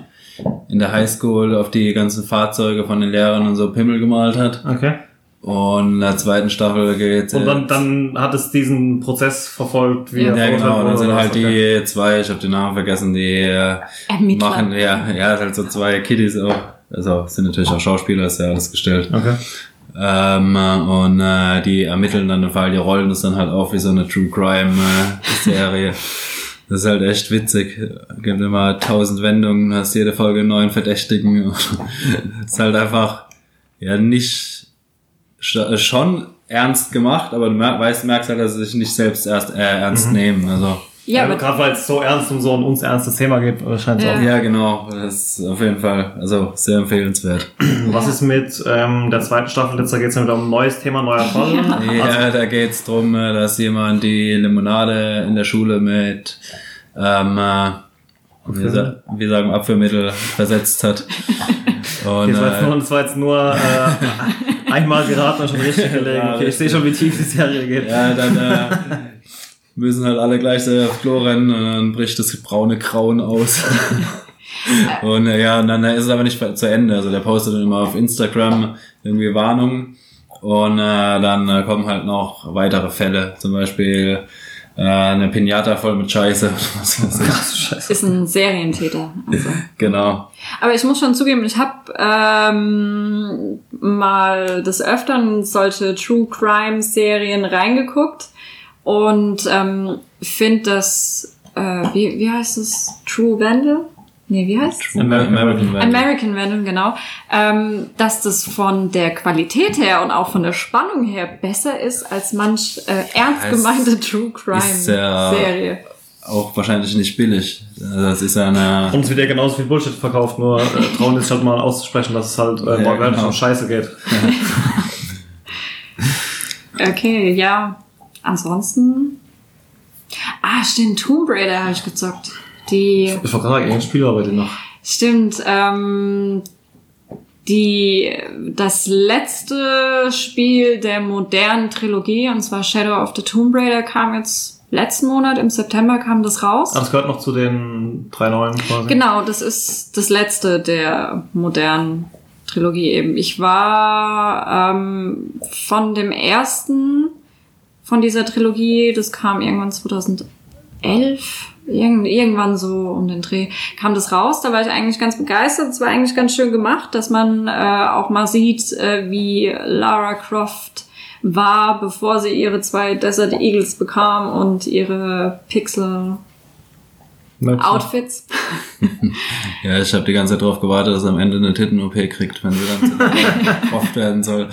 in der Highschool auf die ganzen Fahrzeuge von den Lehrern und so Pimmel gemalt hat. Okay. Und in der zweiten Staffel geht Und dann, dann hat es diesen Prozess verfolgt, wie Ja. er Ja, genau. Und dann sind halt okay. die zwei, ich habe den Namen vergessen, die äh, Ermittler. machen, ja, ja, halt so zwei Kiddies auch. Also sind natürlich auch Schauspieler, ist ja alles gestellt. Okay. Ähm, äh, und äh, die ermitteln dann den Fall, die rollen das dann halt auf wie so eine True Crime äh, Serie. Das ist halt echt witzig. Gibt immer tausend Wendungen, hast jede Folge einen neuen Verdächtigen. ist halt einfach ja nicht schon ernst gemacht, aber du mer- weißt, merkst halt, dass sie sich nicht selbst erst äh, ernst nehmen. Also Ja, Ja, aber gerade weil es so ernst um so ein uns ernstes Thema geht, wahrscheinlich Ja. auch. ja, genau. Das ist auf jeden Fall also sehr empfehlenswert. Was ist mit ähm, der zweiten Staffel? Jetzt geht es ja wieder um ein neues Thema, neuer Fall. Ja, da geht's drum, äh, dass jemand die Limonade in der Schule mit, ähm, äh, wie, sa wie sagen, Abführmittel versetzt hat. Und, Das war jetzt nur, äh, das war jetzt nur äh, einmal geraten und schon richtig gelegen. Okay, ich sehe schon, wie tief die Serie geht. ja, dann äh, müssen halt alle gleich so aufs Klo rennen und dann bricht das braune Grauen aus. und äh, ja, und dann ist es aber nicht zu Ende. Also der postet dann immer auf Instagram irgendwie Warnungen und äh, dann äh, kommen halt noch weitere Fälle. Zum Beispiel äh, eine Pinata voll mit Scheiße. Ist ein Serientäter. Also. genau. Aber ich muss schon zugeben, ich habe ähm, mal des Öfteren in solche True Crime Serien reingeguckt und ähm, finde das, äh, wie, wie heißt es? True Vandal? Nee, wie heißt es? American American Vandal. American Venom, genau. Ähm, dass das von der Qualität her und auch von der Spannung her besser ist als manch äh, ernst Es gemeinte True Crime ist ja- Serie. Auch wahrscheinlich nicht billig. Das ist eine Und es wird ja genauso viel Bullshit verkauft, nur äh, trauen jetzt halt mal auszusprechen, dass es halt äh, Ja, wortwörtlich genau. um Scheiße geht. Okay, ja. Ansonsten. Ah, stimmt, Tomb Raider habe ich gezockt. Die. Ich war gerade ein Spiel bei dir noch. Stimmt, ähm, die, das letzte Spiel der modernen Trilogie, und zwar Shadow of the Tomb Raider, kam jetzt letzten Monat, im September kam das raus. Ah, das gehört noch zu den drei neuen quasi. Genau, das ist das letzte der modernen Trilogie eben. Ich war ähm, von dem ersten von dieser Trilogie, das kam irgendwann 2011, irgend, irgendwann so um den Dreh, kam das raus. Da war ich eigentlich ganz begeistert. Es war eigentlich ganz schön gemacht, dass man äh, auch mal sieht, äh, wie Lara Croft war, bevor sie ihre zwei Desert Eagles bekam und ihre Pixel. Outfits. Ja, ich habe die ganze Zeit darauf gewartet, dass er am Ende eine Titten-OP kriegt, wenn sie dann zu oft werden soll.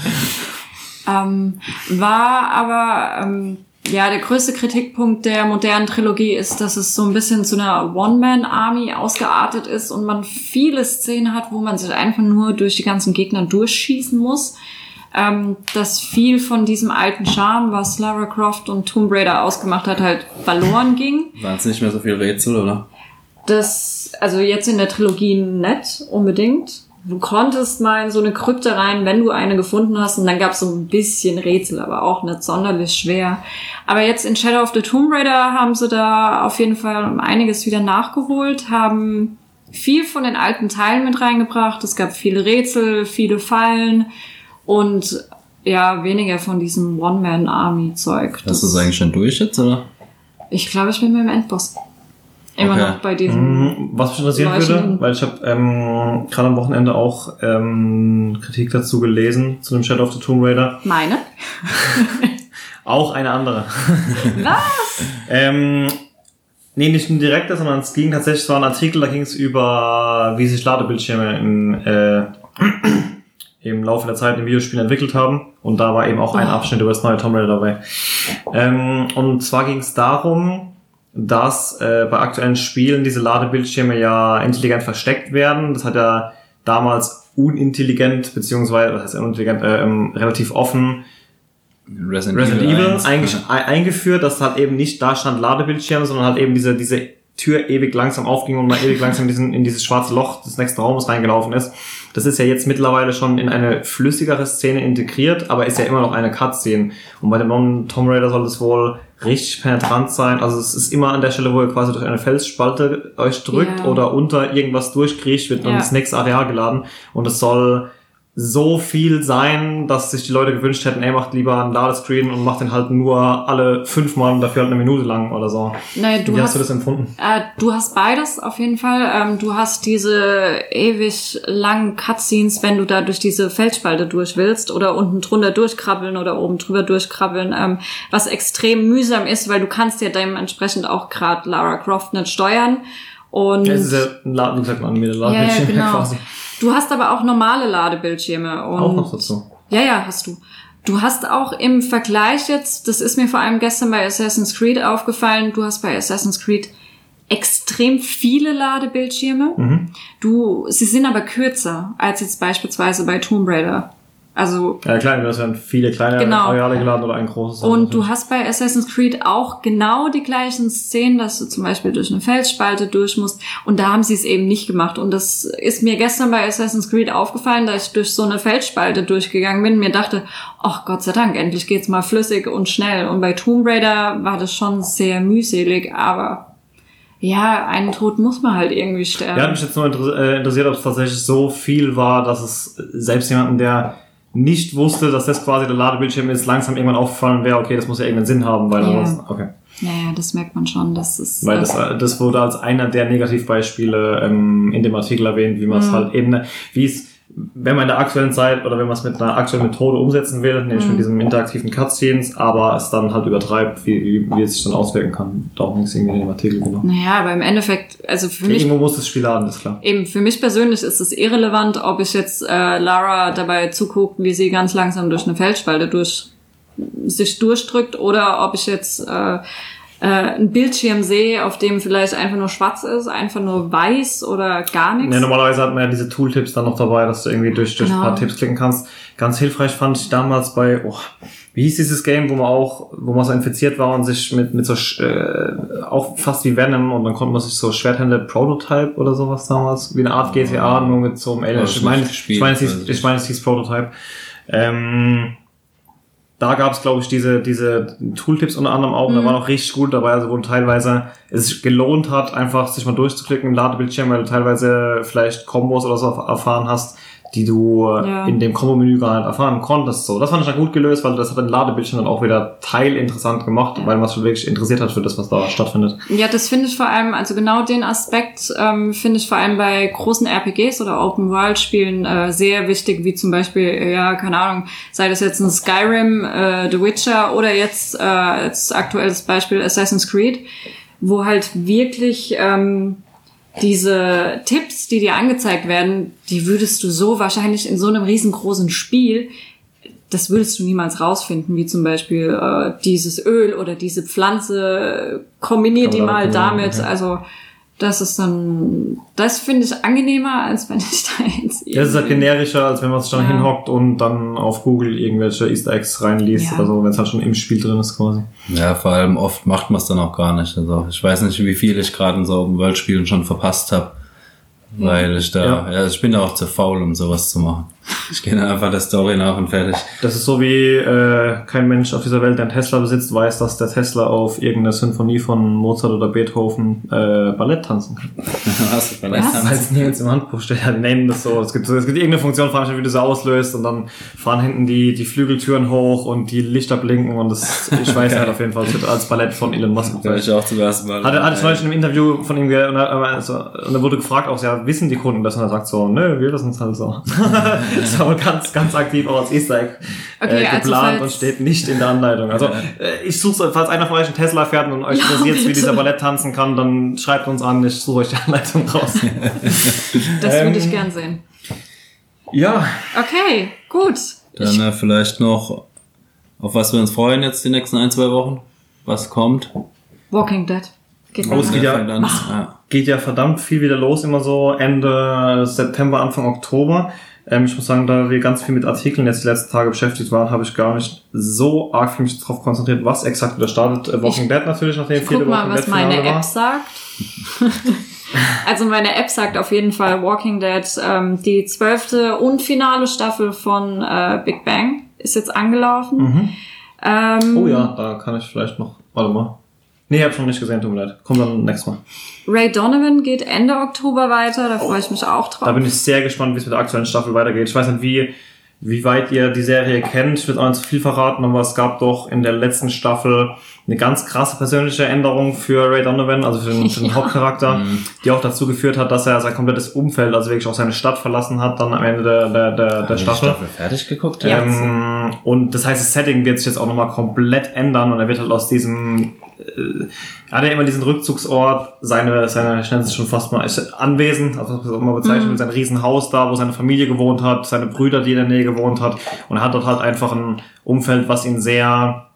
Ähm, war aber ähm, ja der größte Kritikpunkt der modernen Trilogie ist, dass es so ein bisschen zu einer One-Man-Army ausgeartet ist und man viele Szenen hat, wo man sich einfach nur durch die ganzen Gegner durchschießen muss. Ähm, dass viel von diesem alten Charme, was Lara Croft und Tomb Raider ausgemacht hat, halt verloren ging. Waren es nicht mehr so viel Rätsel, oder? Das, also jetzt in der Trilogie nett unbedingt. Du konntest mal in so eine Krypte rein, wenn du eine gefunden hast, und dann gab es so ein bisschen Rätsel, aber auch nicht sonderlich schwer. Aber jetzt in Shadow of the Tomb Raider haben sie da auf jeden Fall einiges wieder nachgeholt, haben viel von den alten Teilen mit reingebracht. Es gab viele Rätsel, viele Fallen und ja, weniger von diesem One-Man-Army-Zeug. Hast du es eigentlich schon durch jetzt, oder? Ich glaube, ich bin beim Endboss. Immer Okay. noch bei diesem. Mhm, Was mich interessieren würde, weil ich habe ähm, gerade am Wochenende auch ähm, Kritik dazu gelesen, zu dem Shadow of the Tomb Raider. Meine? Auch eine andere. Was? ähm, nee, nicht ein direkter, sondern es ging tatsächlich, es war ein Artikel, da ging es über, wie sich Ladebildschirme in, äh, im Laufe der Zeit in Videospielen entwickelt haben. Und da war eben auch ein Oh. Abschnitt über das neue Tomb Raider dabei. Ähm, und zwar ging es darum, dass äh, bei aktuellen Spielen diese Ladebildschirme ja intelligent versteckt werden. Das hat ja damals unintelligent, beziehungsweise, was heißt unintelligent, äh, ähm, relativ offen Resident, Resident Evil 1. eigentlich ei- eingeführt, dass halt eben nicht da stand Ladebildschirm, sondern halt eben diese, diese Tür ewig langsam aufging und man ewig langsam in, diesen, in dieses schwarze Loch des nächsten Raumes reingelaufen ist. Das ist ja jetzt mittlerweile schon in eine flüssigere Szene integriert, aber ist ja immer noch eine Cutscene. Und bei dem neuen Tomb Raider soll es wohl richtig penetrant sein. Also es ist immer an der Stelle, wo ihr quasi durch eine Felsspalte euch drückt Ja. oder unter irgendwas durchkriecht, wird dann Ja. das nächste Areal geladen. Und es soll so viel sein, dass sich die Leute gewünscht hätten, ey, macht lieber einen Ladescreen und macht den halt nur alle fünfmal und dafür halt eine Minute lang oder so. Naja, du Wie hast, hast du das empfunden? Äh, du hast beides auf jeden Fall. Ähm, du hast diese ewig langen Cutscenes, wenn du da durch diese Felsspalte durch willst oder unten drunter durchkrabbeln oder oben drüber durchkrabbeln, ähm, was extrem mühsam ist, weil du kannst ja dementsprechend auch gerade Lara Croft nicht steuern. Und Ja, es ist ja ein Laden, wie gesagt, ein animierte ja, ja, genau. quasi. Du hast aber auch normale Ladebildschirme. Und Auch noch dazu. Ja, ja, hast du. Du hast auch im Vergleich jetzt, das ist mir vor allem gestern bei Assassin's Creed aufgefallen, du hast bei Assassin's Creed extrem viele Ladebildschirme. Mhm. Du, sie sind aber kürzer als jetzt beispielsweise bei Tomb Raider. Also Ja, klar, das werden viele kleine Genau. Areale geladen oder ein großes. und du hast bei Assassin's Creed auch genau die gleichen Szenen, dass du zum Beispiel durch eine Felsspalte durch musst. Und da haben sie es eben nicht gemacht. Und das ist mir gestern bei Assassin's Creed aufgefallen, da ich durch so eine Felsspalte durchgegangen bin und mir dachte, ach Gott sei Dank, endlich geht's mal flüssig und schnell. Und bei Tomb Raider war das schon sehr mühselig, aber ja, einen Tod muss man halt irgendwie sterben. Ja, hat mich jetzt nur inter äh, interessiert, ob es tatsächlich so viel war, dass es selbst jemanden, der nicht wusste, dass das quasi der Ladebildschirm ist, langsam irgendwann aufgefallen wäre, okay, das muss ja irgendeinen Sinn haben, weil Ja. ansonsten, okay. Naja, das merkt man schon, dass es. Weil das, äh, das wurde als einer der Negativbeispiele ähm, in dem Artikel erwähnt, wie man es Mhm. halt eben, wie es, wenn man in der aktuellen Zeit oder wenn man es mit einer aktuellen Methode umsetzen will, nämlich Mhm. mit diesem interaktiven Cutscenes, aber es dann halt übertreibt, wie, wie, es sich dann auswirken kann. Darum ging es irgendwie in dem Artikel, genau. naja, aber im Endeffekt, also für mich Irgendwo muss das Spiel laden, ist klar. Eben, für mich persönlich ist es irrelevant, ob ich jetzt äh, Lara dabei zugucke, wie sie ganz langsam durch eine Felsspalte durch, sich durchdrückt oder ob ich jetzt äh, äh, einen Bildschirm sehe, auf dem vielleicht einfach nur schwarz ist, einfach nur weiß oder gar nichts. Ja, normalerweise hat man ja diese Tooltips dann noch dabei, dass du irgendwie durch, durch Genau. ein paar Tipps klicken kannst. Ganz hilfreich fand ich damals bei, oh, wie hieß dieses Game, wo man auch, wo man so infiziert war und sich mit, mit so, äh, auch fast wie Venom und dann konnte man sich so Schwerthände Prototype oder sowas damals, wie eine Art GTA, nur mit so einem Alien. Ich Ich meine, ich meine, es hieß, ich meine, es hieß Prototype. Ähm, da gab es, glaube ich, diese, diese Tooltips unter anderem auch. und Da waren auch richtig gut dabei, also wo teilweise es sich gelohnt hat, einfach sich mal durchzuklicken im Ladebildschirm, weil du teilweise vielleicht Kombos oder so erfahren hast, die du Ja. in dem Kombo-Menü gar nicht erfahren konntest. So, das fand ich dann gut gelöst, weil das hat den Ladebildschirm dann auch wieder teilinteressant gemacht, weil man sich wirklich interessiert hat für das, was da stattfindet. Ja, das finde ich vor allem, also genau den Aspekt ähm, finde ich vor allem bei großen RPGs oder Open-World-Spielen äh, sehr wichtig, wie zum Beispiel, äh, ja, keine Ahnung, sei das jetzt ein Skyrim, äh, The Witcher oder jetzt äh, als aktuelles Beispiel Assassin's Creed, wo halt wirklich ähm, diese Tipps, die dir angezeigt werden, die würdest du so wahrscheinlich in so einem riesengroßen Spiel das würdest du niemals rausfinden, wie zum Beispiel äh, dieses Öl oder diese Pflanze, kombinier die mal damit. ja. Also das ist dann, das finde ich angenehmer, als wenn ich da jetzt Das ist halt generischer, als wenn man sich dann Ja. hinhockt und dann auf Google irgendwelche Easter Eggs reinliest Ja. oder so, wenn es halt schon im Spiel drin ist quasi. Ja, vor allem oft macht man es dann auch gar nicht. Also ich weiß nicht, wie viel ich gerade in so Open World Spielen schon verpasst habe. Weil ich da, Ja. ja. ich bin da auch zu faul, um sowas zu machen. Ich gehe dann einfach der Story nach und fertig. Das ist so wie äh, kein Mensch auf dieser Welt, der einen Tesla besitzt, weiß, dass der Tesla auf irgendeine Symphonie von Mozart oder Beethoven äh, Ballett tanzen kann. Was? Was? Weil es nirgends im Handbuch steht. Ja, die nennen das so. Es gibt, es gibt irgendeine Funktion, frage ich wie du sie auslöst und dann fahren hinten die, die Flügeltüren hoch und die Lichter blinken und das, ich weiß halt auf jeden Fall, es wird als Ballett von Elon Musk Da ich auch zum ersten Mal. Hatte, hatte ich neulich in einem Interview von ihm gehört und, er- also, und da wurde gefragt auch, ja, wissen die Kunden das? Und er sagt so, nö, wir wissen es halt so. das war wohl ganz, ganz aktiv auch als Easter Egg Okay, äh, also geplant falls- und steht nicht in der Anleitung. Also äh, ich suche, falls einer von euch einen Tesla fährt und euch Ja, interessiert, wie dieser Ballett tanzen kann, dann schreibt uns an, ich suche euch die Anleitung raus. Das Ähm, würde ich gern sehen. ja, Okay, gut. Dann äh, vielleicht noch, auf was wir uns freuen jetzt die nächsten ein, zwei Wochen. Was kommt? Walking Dead. Geht Oh, es geht ja- geht ja verdammt viel wieder los, immer so Ende September, Anfang Oktober. Ähm, ich muss sagen, da wir ganz viel mit Artikeln jetzt die letzten Tage beschäftigt waren, habe ich gar nicht so arg für mich darauf konzentriert, was exakt wieder startet. Äh, Walking Dead natürlich, nachdem viele Guck mal, Walking was Dead Finale meine war. App sagt. also meine App sagt auf jeden Fall Walking Dead. Ähm, die zwölfte und finale Staffel von äh, Big Bang ist jetzt angelaufen. Mhm. Ähm, Oh ja, da kann ich vielleicht noch, warte mal. Nee, hab schon nicht gesehen, tut mir leid. Kommt dann nächstes Mal. Ray Donovan geht Ende Oktober weiter. Da freue ich mich auch drauf. Da bin ich sehr gespannt, wie es mit der aktuellen Staffel weitergeht. Ich weiß nicht, wie, wie weit ihr die Serie kennt. Ich will auch nicht zu viel verraten, aber es gab doch in der letzten Staffel eine ganz krasse persönliche Änderung für Ray Donovan, also für den, für den Ja. Hauptcharakter, die auch dazu geführt hat, dass er sein komplettes Umfeld, also wirklich auch seine Stadt verlassen hat, dann am Ende der, der, der, der Die Staffel. fertig geguckt? Ja. Ähm, und das heißt, das Setting wird sich jetzt auch nochmal komplett ändern und er wird halt aus diesem, äh, er hat ja immer diesen Rückzugsort, seine, seine, ich nenne es schon fast mal, ist Anwesen, also was auch immer bezeichnet, mit sein Riesenhaus da, wo seine Familie gewohnt hat, seine Brüder, die in der Nähe gewohnt hat und er hat dort halt einfach ein Umfeld, was ihn sehr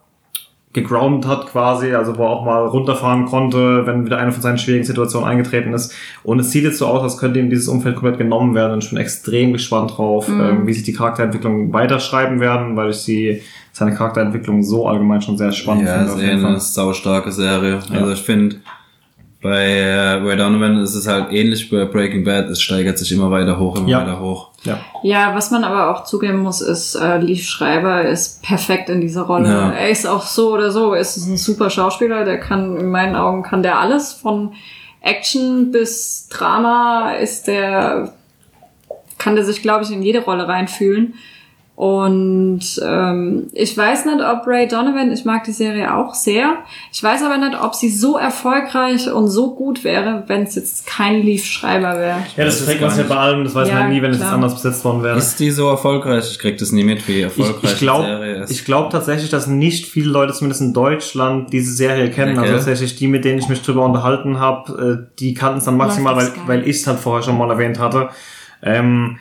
gegroundet hat quasi, also wo er auch mal runterfahren konnte, wenn wieder eine von seinen schwierigen Situationen eingetreten ist. Und es sieht jetzt so aus, als könnte ihm dieses Umfeld komplett genommen werden. Und ich bin extrem gespannt drauf, ähm, wie sich die Charakterentwicklung weiterschreiben werden, weil ich sie, seine Charakterentwicklung so allgemein schon sehr spannend Ja, finde. ist auf eh eine saustarke Serie. Also ich finde, bei äh, Ray Donovan ist es halt ähnlich wie bei Breaking Bad. Es steigert sich immer weiter hoch, immer Ja. weiter hoch. Ja. Ja, was man aber auch zugeben muss, ist, äh, Lee Schreiber ist perfekt in dieser Rolle. Ja. Er ist auch so oder so, ist ein super Schauspieler, der kann, in meinen Augen kann der alles, von Action bis Drama ist der, kann der sich, glaube ich, in jede Rolle reinfühlen. Und ähm, ich weiß nicht, ob Ray Donovan, ich mag die Serie auch sehr, ich weiß aber nicht, ob sie so erfolgreich und so gut wäre, wenn es jetzt kein Leaf-Schreiber wäre. Ja, das trägt man ja bei allem, das weiß Ja, man nie, wenn es jetzt klar. anders besetzt worden wäre. Ist die so erfolgreich? Ich krieg das nie mit, wie Ich, erfolgreich ich glaube die Serie ist. ich glaub tatsächlich, dass nicht viele Leute, zumindest in Deutschland, diese Serie kennen. Okay. Also tatsächlich die, mit denen ich mich drüber unterhalten habe, äh, die kannten es dann maximal, weil, weil ich es halt vorher schon mal erwähnt hatte. Ähm,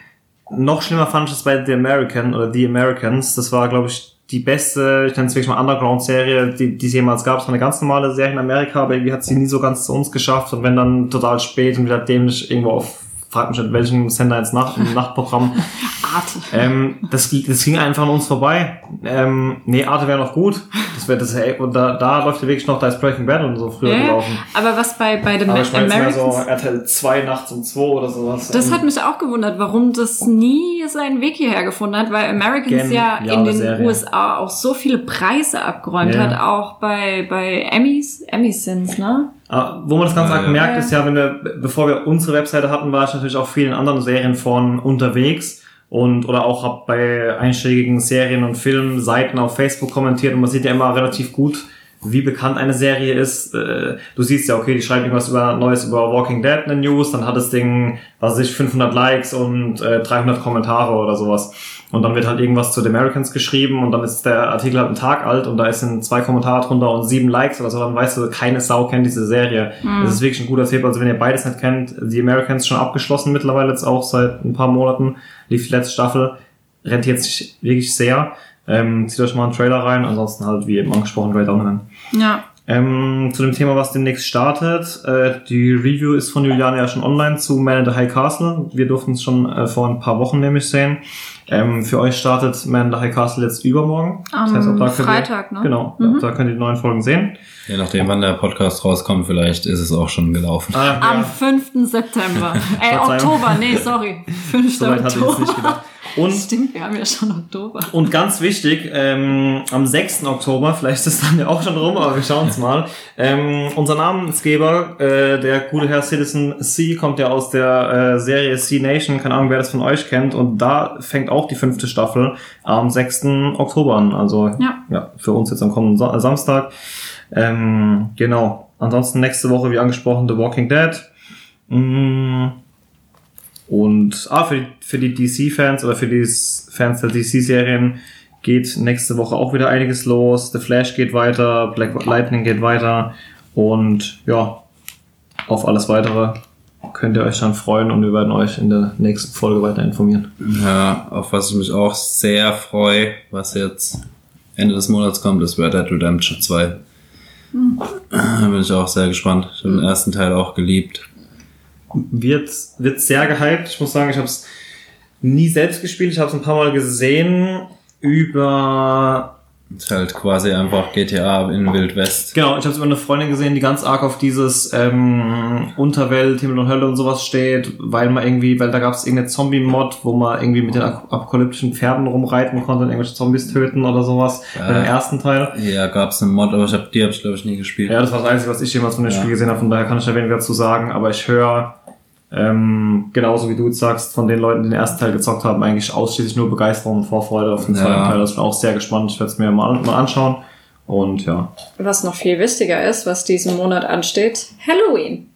noch schlimmer fand ich es bei The American oder The Americans. Das war, glaube ich, die beste, ich nenne es wirklich mal Underground-Serie, die, die es jemals gab. Es war eine ganz normale Serie in Amerika, aber irgendwie hat sie nie so ganz zu uns geschafft. Und wenn dann total spät und wieder dämlich irgendwo auf frag mich nicht, welchen Sender ins Nacht, im Nachtprogramm. Arte. Ähm, das, das ging einfach an uns vorbei. Ähm, nee, Arte wäre noch gut. Das wäre das, ey, und da, da läuft ja wirklich noch, da ist Breaking Bad und so früher Ja, gelaufen. aber was bei, bei den Aber ich meine, Americans... so RTL 2 nachts um 2 oder sowas. Das Ähm, hat mich auch gewundert, warum das nie seinen Weg hierher gefunden hat, weil Americans Gen- ja ja, in den Serie. USA auch so viele Preise abgeräumt Ja. hat, auch bei, bei Emmys, Emmys sind's, ne? Ah, Wo man das ganz arg ja. merkt, Ja. ist ja, wenn wir, bevor wir unsere Webseite hatten, war ich natürlich auch vielen anderen Serien von unterwegs und oder auch hab bei einschlägigen Serien und Filmseiten auf Facebook kommentiert und man sieht ja immer relativ gut, wie bekannt eine Serie ist. Äh, Du siehst ja, okay, die schreiben irgendwas über Neues über Walking Dead in den News, dann hat das Ding, was weiß ich, 500 Likes und äh, 300 Kommentare oder sowas. Und dann wird halt irgendwas zu The Americans geschrieben und dann ist der Artikel halt einen Tag alt und da sind zwei Kommentare drunter und sieben Likes oder so, dann weißt du, keine Sau kennt diese Serie. Das ist wirklich ein guter Tipp. Also wenn ihr beides nicht kennt, The Americans schon abgeschlossen mittlerweile jetzt auch seit ein paar Monaten, lief die letzte Staffel, rentiert sich wirklich sehr. Ähm, zieht euch mal einen Trailer rein, ansonsten halt wie eben angesprochen, Great Downland. Ja. Ähm, zu dem Thema, was demnächst startet. Äh, die Review ist von Juliane ja schon online zu Man in the High Castle. Wir durften es schon äh, vor ein paar Wochen nämlich sehen. Ähm, für euch startet Man in the High Castle jetzt übermorgen. Am ab da könnt ihr- Freitag, ne? Genau, Mhm. da könnt ihr die neuen Folgen sehen. Je nachdem, wann der Podcast rauskommt, vielleicht ist es auch schon gelaufen. Ah, Am ja, 5. September. Äh, Verzeihung. Oktober, nee, sorry. 5. soweit hatte ich es nicht Oktober. gedacht. Und Stimmt, wir haben ja schon Oktober. Und ganz wichtig, ähm, am 6. Oktober, vielleicht ist es dann ja auch schon rum, aber wir schauen es mal. Ähm, unser Namensgeber, äh, der gute Herr Citizen C, kommt ja aus der äh, Serie C Nation, keine Ahnung, wer das von euch kennt. Und da fängt auch die fünfte Staffel am 6. Oktober an. Also Ja. ja, für uns jetzt am kommenden Sa Samstag. Ähm, genau. Ansonsten nächste Woche, wie angesprochen, The Walking Dead. Mm. Und ah, für die, für die DC-Fans oder für die Fans der DC-Serien geht nächste Woche auch wieder einiges los. The Flash geht weiter, Black Lightning geht weiter und ja, auf alles weitere könnt ihr euch dann freuen und wir werden euch in der nächsten Folge weiter informieren. Ja, auf was ich mich auch sehr freue, was jetzt Ende des Monats kommt, ist Red Dead Redemption 2. Da bin ich auch sehr gespannt. Ich habe den ersten Teil auch geliebt. Wird, wird sehr gehypt. Ich muss sagen, ich habe es nie selbst gespielt. Ich habe es ein paar Mal gesehen über Ist halt quasi einfach GTA in Wild West. Genau, ich habe über eine Freundin gesehen, die ganz arg auf dieses ähm, Unterwelt, Himmel und Hölle und sowas steht, weil man irgendwie, weil da gab es irgendeine Zombie-Mod, wo man irgendwie mit den ap- apokalyptischen Pferden rumreiten konnte und irgendwelche Zombies töten oder sowas. Bei dem ersten Teil. Ja, gab's einen Mod, aber ich hab, die habe ich glaube ich nie gespielt. Ja, das war das Einzige, was ich jemals von dem Ja. Spiel gesehen habe, von daher kann ich da weniger dazu sagen, aber ich höre ähm, genauso wie du jetzt sagst, von den Leuten, die den ersten Teil gezockt haben, eigentlich ausschließlich nur Begeisterung und Vorfreude auf den Ja. zweiten Teil. Das bin auch sehr gespannt. Ich werde es mir mal, mal anschauen. Und ja. Was noch viel wichtiger ist, was diesen Monat ansteht, Halloween.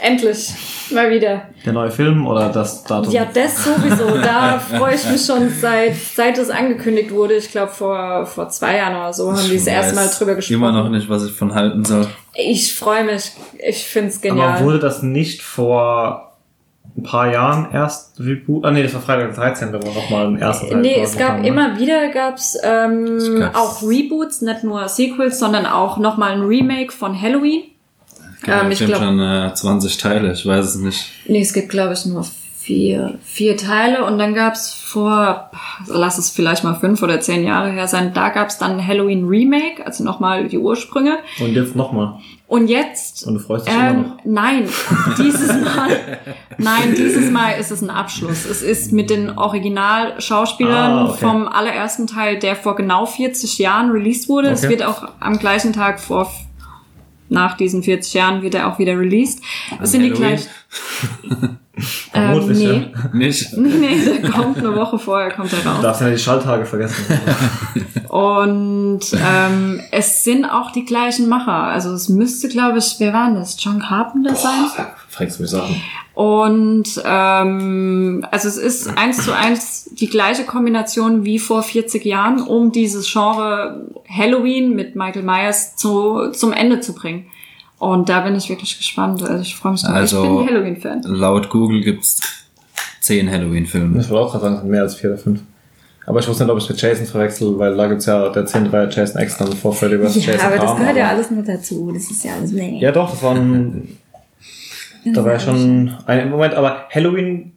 Endlich. Mal wieder. Der neue Film oder das Datum? Ja, das sowieso. Da freue ich mich schon seit, seit es angekündigt wurde. Ich glaube, vor, vor zwei Jahren oder so haben die das erste Mal weiß drüber gesprochen. Immer noch nicht, was ich von halten soll. Ich freue mich. Ich find's genial. Aber wurde das nicht vor ein paar Jahren erst Reboot? Ah nee, das war Freitag der 13. wo nochmal ein erster Teil Nee, es gab ne? immer wieder gab's ähm, Es gab's- auch Reboots, nicht nur Sequels, sondern auch nochmal ein Remake von Halloween. Ähm, ich glaube glaub- schon äh, 20 Teile, ich weiß es nicht. Nee, es gibt, glaube ich, nur vier, vier Teile und dann gab's vor, lass es vielleicht mal fünf oder zehn Jahre her sein, da gab's dann ein Halloween Remake, also nochmal die Ursprünge. Und jetzt nochmal. Und jetzt, Und du freust dich immer ähm, noch. nein, dieses Mal, nein, dieses Mal ist es ein Abschluss. Es ist mit den Originalschauspielern Ah, okay. vom allerersten Teil, der vor genau 40 Jahren released wurde. Es Okay. wird auch am gleichen Tag vor, nach diesen 40 Jahren wird er auch wieder released. Es sind die Halloween? gleichen. Vermutlich, nee. ja. Nicht? Nee, nee, der kommt eine Woche vorher, kommt er Du raus. darfst ja die Schalltage vergessen. Und ähm, es sind auch die gleichen Macher. Also es müsste, glaube ich, wer war denn das? John Carpenter sein? Fragst du mich Sachen. Und ähm, also es ist eins zu eins die gleiche Kombination wie vor 40 Jahren, um dieses Genre Halloween mit Michael Myers zu, zum Ende zu bringen. Und da bin ich wirklich gespannt. Also ich freue mich drauf. Also- ich bin ein Halloween-Fan. Laut Google gibt's 10 Halloween-Filme. Ich wollte auch gerade sagen, es sind mehr als vier oder fünf. Aber ich wusste nicht, ob ich mit Jason verwechsel, weil da gibt's ja der 10 3 Jason X dann vor Freddy vs. Jason kam, alles mit dazu. Das ist ja alles nee. Ja doch, das waren Da war ja schon ein Moment, aber Halloween.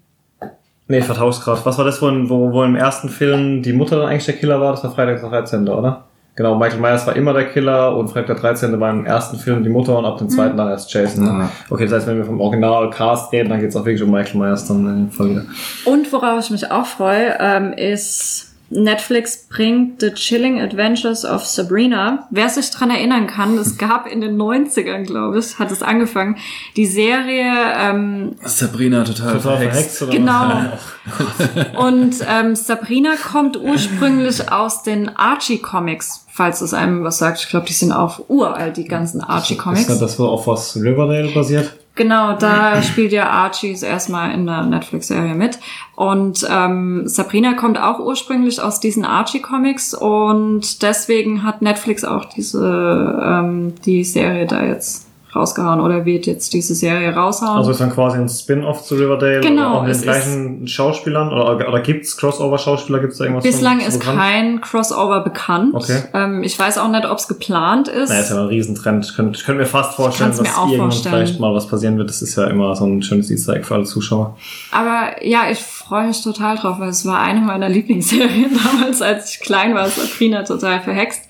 Nee, vertauscht gerade. Was war das, wo, wo, wo im ersten Film die Mutter dann eigentlich der Killer war? Das war Freitag der 13., oder? Genau, Michael Myers war immer der Killer und Freitag der 13. war im ersten Film die Mutter und ab dem zweiten dann erst Jason. Ja. Okay, das heißt, wenn wir vom Original-Cast reden, dann geht's auch wirklich um Michael Myers dann in dem Fall wieder. Und worauf ich mich auch freue, ähm, ist Netflix bringt The Chilling Adventures of Sabrina. Wer sich dran erinnern kann, es gab in den 90ern, glaube ich, hat es angefangen, die Serie ähm, Sabrina total, Total verhext. verhext oder Genau. Und ähm, Sabrina kommt ursprünglich aus den Archie-Comics, falls es einem was sagt. Ich glaube, die sind auch uralt, die ganzen Ist Archie-Comics. das das, wo auf was Riverdale basiert? Genau, da spielt ja Archie erstmal in der Netflix-Serie mit. Und ähm, Sabrina kommt auch ursprünglich aus diesen Archie-Comics und deswegen hat Netflix auch diese ähm, die Serie da jetzt rausgehauen oder wird jetzt diese Serie raushauen. Also ist dann quasi ein Spin-off zu Riverdale Genau, oder auch mit es den gleichen Schauspielern oder, oder gibt's Crossover-Schauspieler? Gibt's da irgendwas? Bislang ist bekannt? kein Crossover bekannt. Okay. Ähm, ich weiß auch nicht, ob es geplant ist. Naja, ist ja ein Riesentrend. Ich könnte, ich könnte mir fast vorstellen, dass irgendwann vorstellen. vielleicht mal was passieren wird. Das ist ja immer so ein schönes Easter Egg für alle Zuschauer. Aber ja, ich freue mich total drauf, weil es war eine meiner Lieblingsserien damals, als ich klein war, Sabrina total verhext.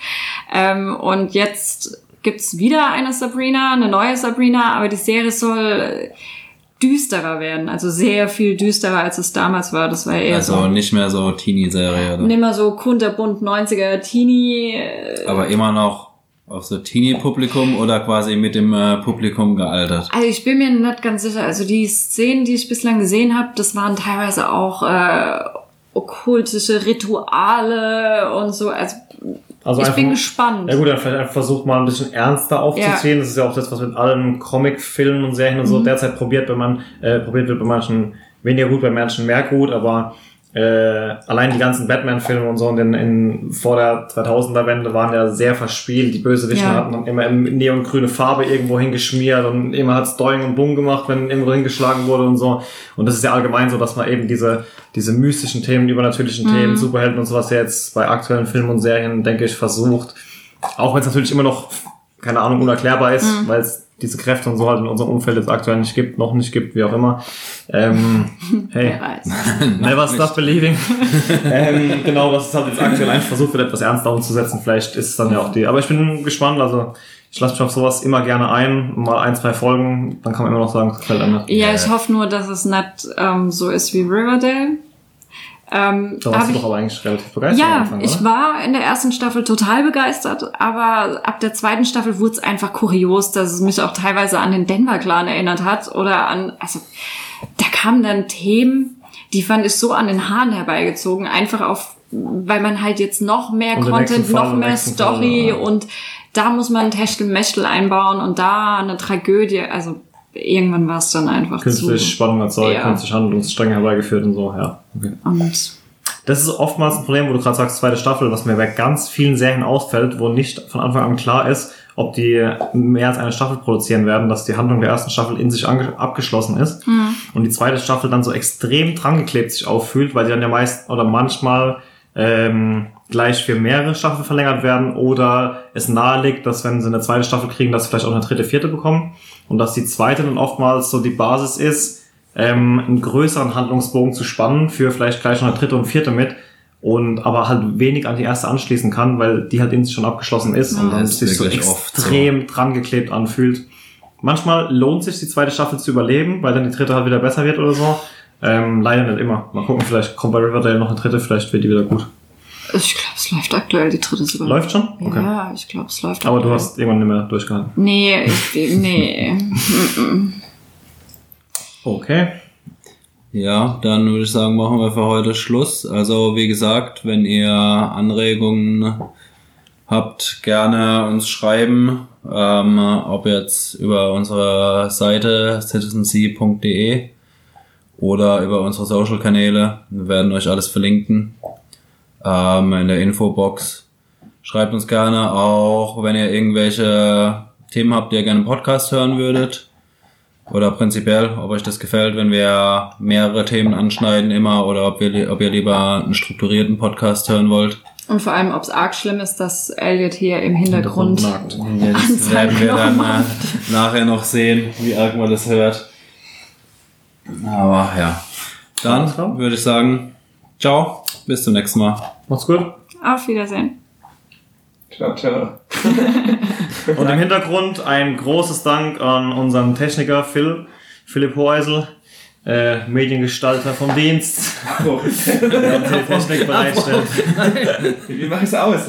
Ähm, und jetzt gibt's wieder eine Sabrina, eine neue Sabrina, aber die Serie soll äh, düsterer werden, also sehr viel düsterer, als es damals war. Das war eher Also so nicht mehr so Teenie-Serie, oder? nimmer so kunterbunt 90er Teenie. äh, Aber immer noch auf so Teenie-Publikum oder quasi mit dem äh, Publikum gealtert? Also ich bin mir nicht ganz sicher. Also die Szenen, die ich bislang gesehen habe, das waren teilweise auch äh, okkultische Rituale und so. Also, Also ich einfach- bin gespannt. Ja gut, dann vielleicht einfach versucht mal ein bisschen ernster aufzuziehen. Das ist ja auch das, was mit allen Comic-Filmen und Serien und Mhm. so derzeit probiert, wenn man äh, probiert wird bei manchen weniger gut, bei manchen mehr gut, aber äh, allein die ganzen Batman-Filme und so in, in, vor der 2000er-Wende waren ja sehr verspielt. Die Bösewichten Ja. hatten dann immer in neongrüne Farbe irgendwo hingeschmiert und immer hat's Doing und Bumm gemacht, wenn irgendwo hingeschlagen wurde und so. Und das ist ja allgemein so, dass man eben diese, diese mystischen Themen, übernatürlichen Themen, Superhelden und sowas jetzt bei aktuellen Filmen und Serien, denke ich, versucht. Auch wenn es natürlich immer noch, keine Ahnung, unerklärbar ist, weil es diese Kräfte und so halt in unserem Umfeld jetzt aktuell nicht gibt, noch nicht gibt, wie auch immer. Ähm, hey, Wer weiß. never stop believing. ähm, genau, was es halt jetzt aktuell einfach versucht wird, etwas ernster umzusetzen. Vielleicht ist es dann ja auch die. Aber ich bin gespannt, also ich lasse mich auf sowas immer gerne ein. Mal ein, zwei Folgen, dann kann man immer noch sagen, es gefällt einem. nicht. Ja, ich hoffe nur, dass es nicht ähm, so ist wie Riverdale. Ähm, Da warst du ich- doch aber eigentlich relativ begeistert ja, Anfang, ich war in der ersten Staffel total begeistert, aber ab der zweiten Staffel wurde es einfach kurios, dass es mich auch teilweise an den Denver Clan erinnert hat oder an, also da kamen dann Themen, die fand ich so an den Haaren herbeigezogen, einfach auf, weil man halt jetzt noch mehr Und Content, noch mehr nächsten Fall, Story ja. und da muss man Techtelmechtel einbauen und da eine Tragödie, also irgendwann war es dann einfach Künstlich zu. Spannung erzeugt, Ja. künstlich Handlungsstränge herbeigeführt und so, ja. Okay. Und Das ist oftmals ein Problem, wo du gerade sagst, zweite Staffel, was mir bei ganz vielen Serien ausfällt, wo nicht von Anfang an klar ist, ob die mehr als eine Staffel produzieren werden, dass die Handlung der ersten Staffel in sich abgeschlossen ist und die zweite Staffel dann so extrem drangeklebt sich auffühlt, weil die dann ja meist oder manchmal ähm, gleich für mehrere Staffeln verlängert werden oder es nahe liegt, dass wenn sie eine zweite Staffel kriegen, dass sie vielleicht auch eine dritte, vierte bekommen und dass die zweite dann oftmals so die Basis ist, ähm, einen größeren Handlungsbogen zu spannen für vielleicht gleich noch eine dritte und vierte mit und aber halt wenig an die erste anschließen kann, weil die halt in sich schon abgeschlossen ist und dann sich so oft so. extrem dran geklebt anfühlt. Manchmal lohnt sich die zweite Staffel zu überleben, weil dann die dritte halt wieder besser wird oder so. Ähm, leider nicht immer. Mal gucken, vielleicht kommt bei Riverdale noch eine dritte, vielleicht wird die wieder gut. ich glaube, es läuft aktuell die dritte sogar. Läuft schon? Okay. Ja, ich glaube, es läuft Aber du aktuell. hast irgendwann nicht mehr durchgehalten. Nee, ich, nee. Okay. Ja, dann würde ich sagen, machen wir für heute Schluss. Also wie gesagt, wenn ihr Anregungen habt, gerne uns schreiben, ähm, ob jetzt über unsere Seite citizensea.de oder über unsere Social-Kanäle. Wir werden euch alles verlinken ähm, in der Infobox. Schreibt uns gerne auch, wenn ihr irgendwelche Themen habt, die ihr gerne im Podcast hören würdet. Oder prinzipiell, ob euch das gefällt, wenn wir mehrere Themen anschneiden immer oder ob, wir, ob ihr lieber einen strukturierten Podcast hören wollt. Und vor allem, ob es arg schlimm ist, dass Elliot hier im Hintergrund. Das werden wir dann äh, nachher noch sehen, wie arg man das hört. Aber ja. Dann würde ich sagen, ciao, bis zum nächsten Mal. Macht's gut. Auf Wiedersehen. Ciao, ciao. Und im Hintergrund ein großes Dank an unseren Techniker Phil, Philipp Hoeisel, äh, Mediengestalter vom Dienst, Abo. der uns die Technik bereitstellt. Wie mach ich's aus?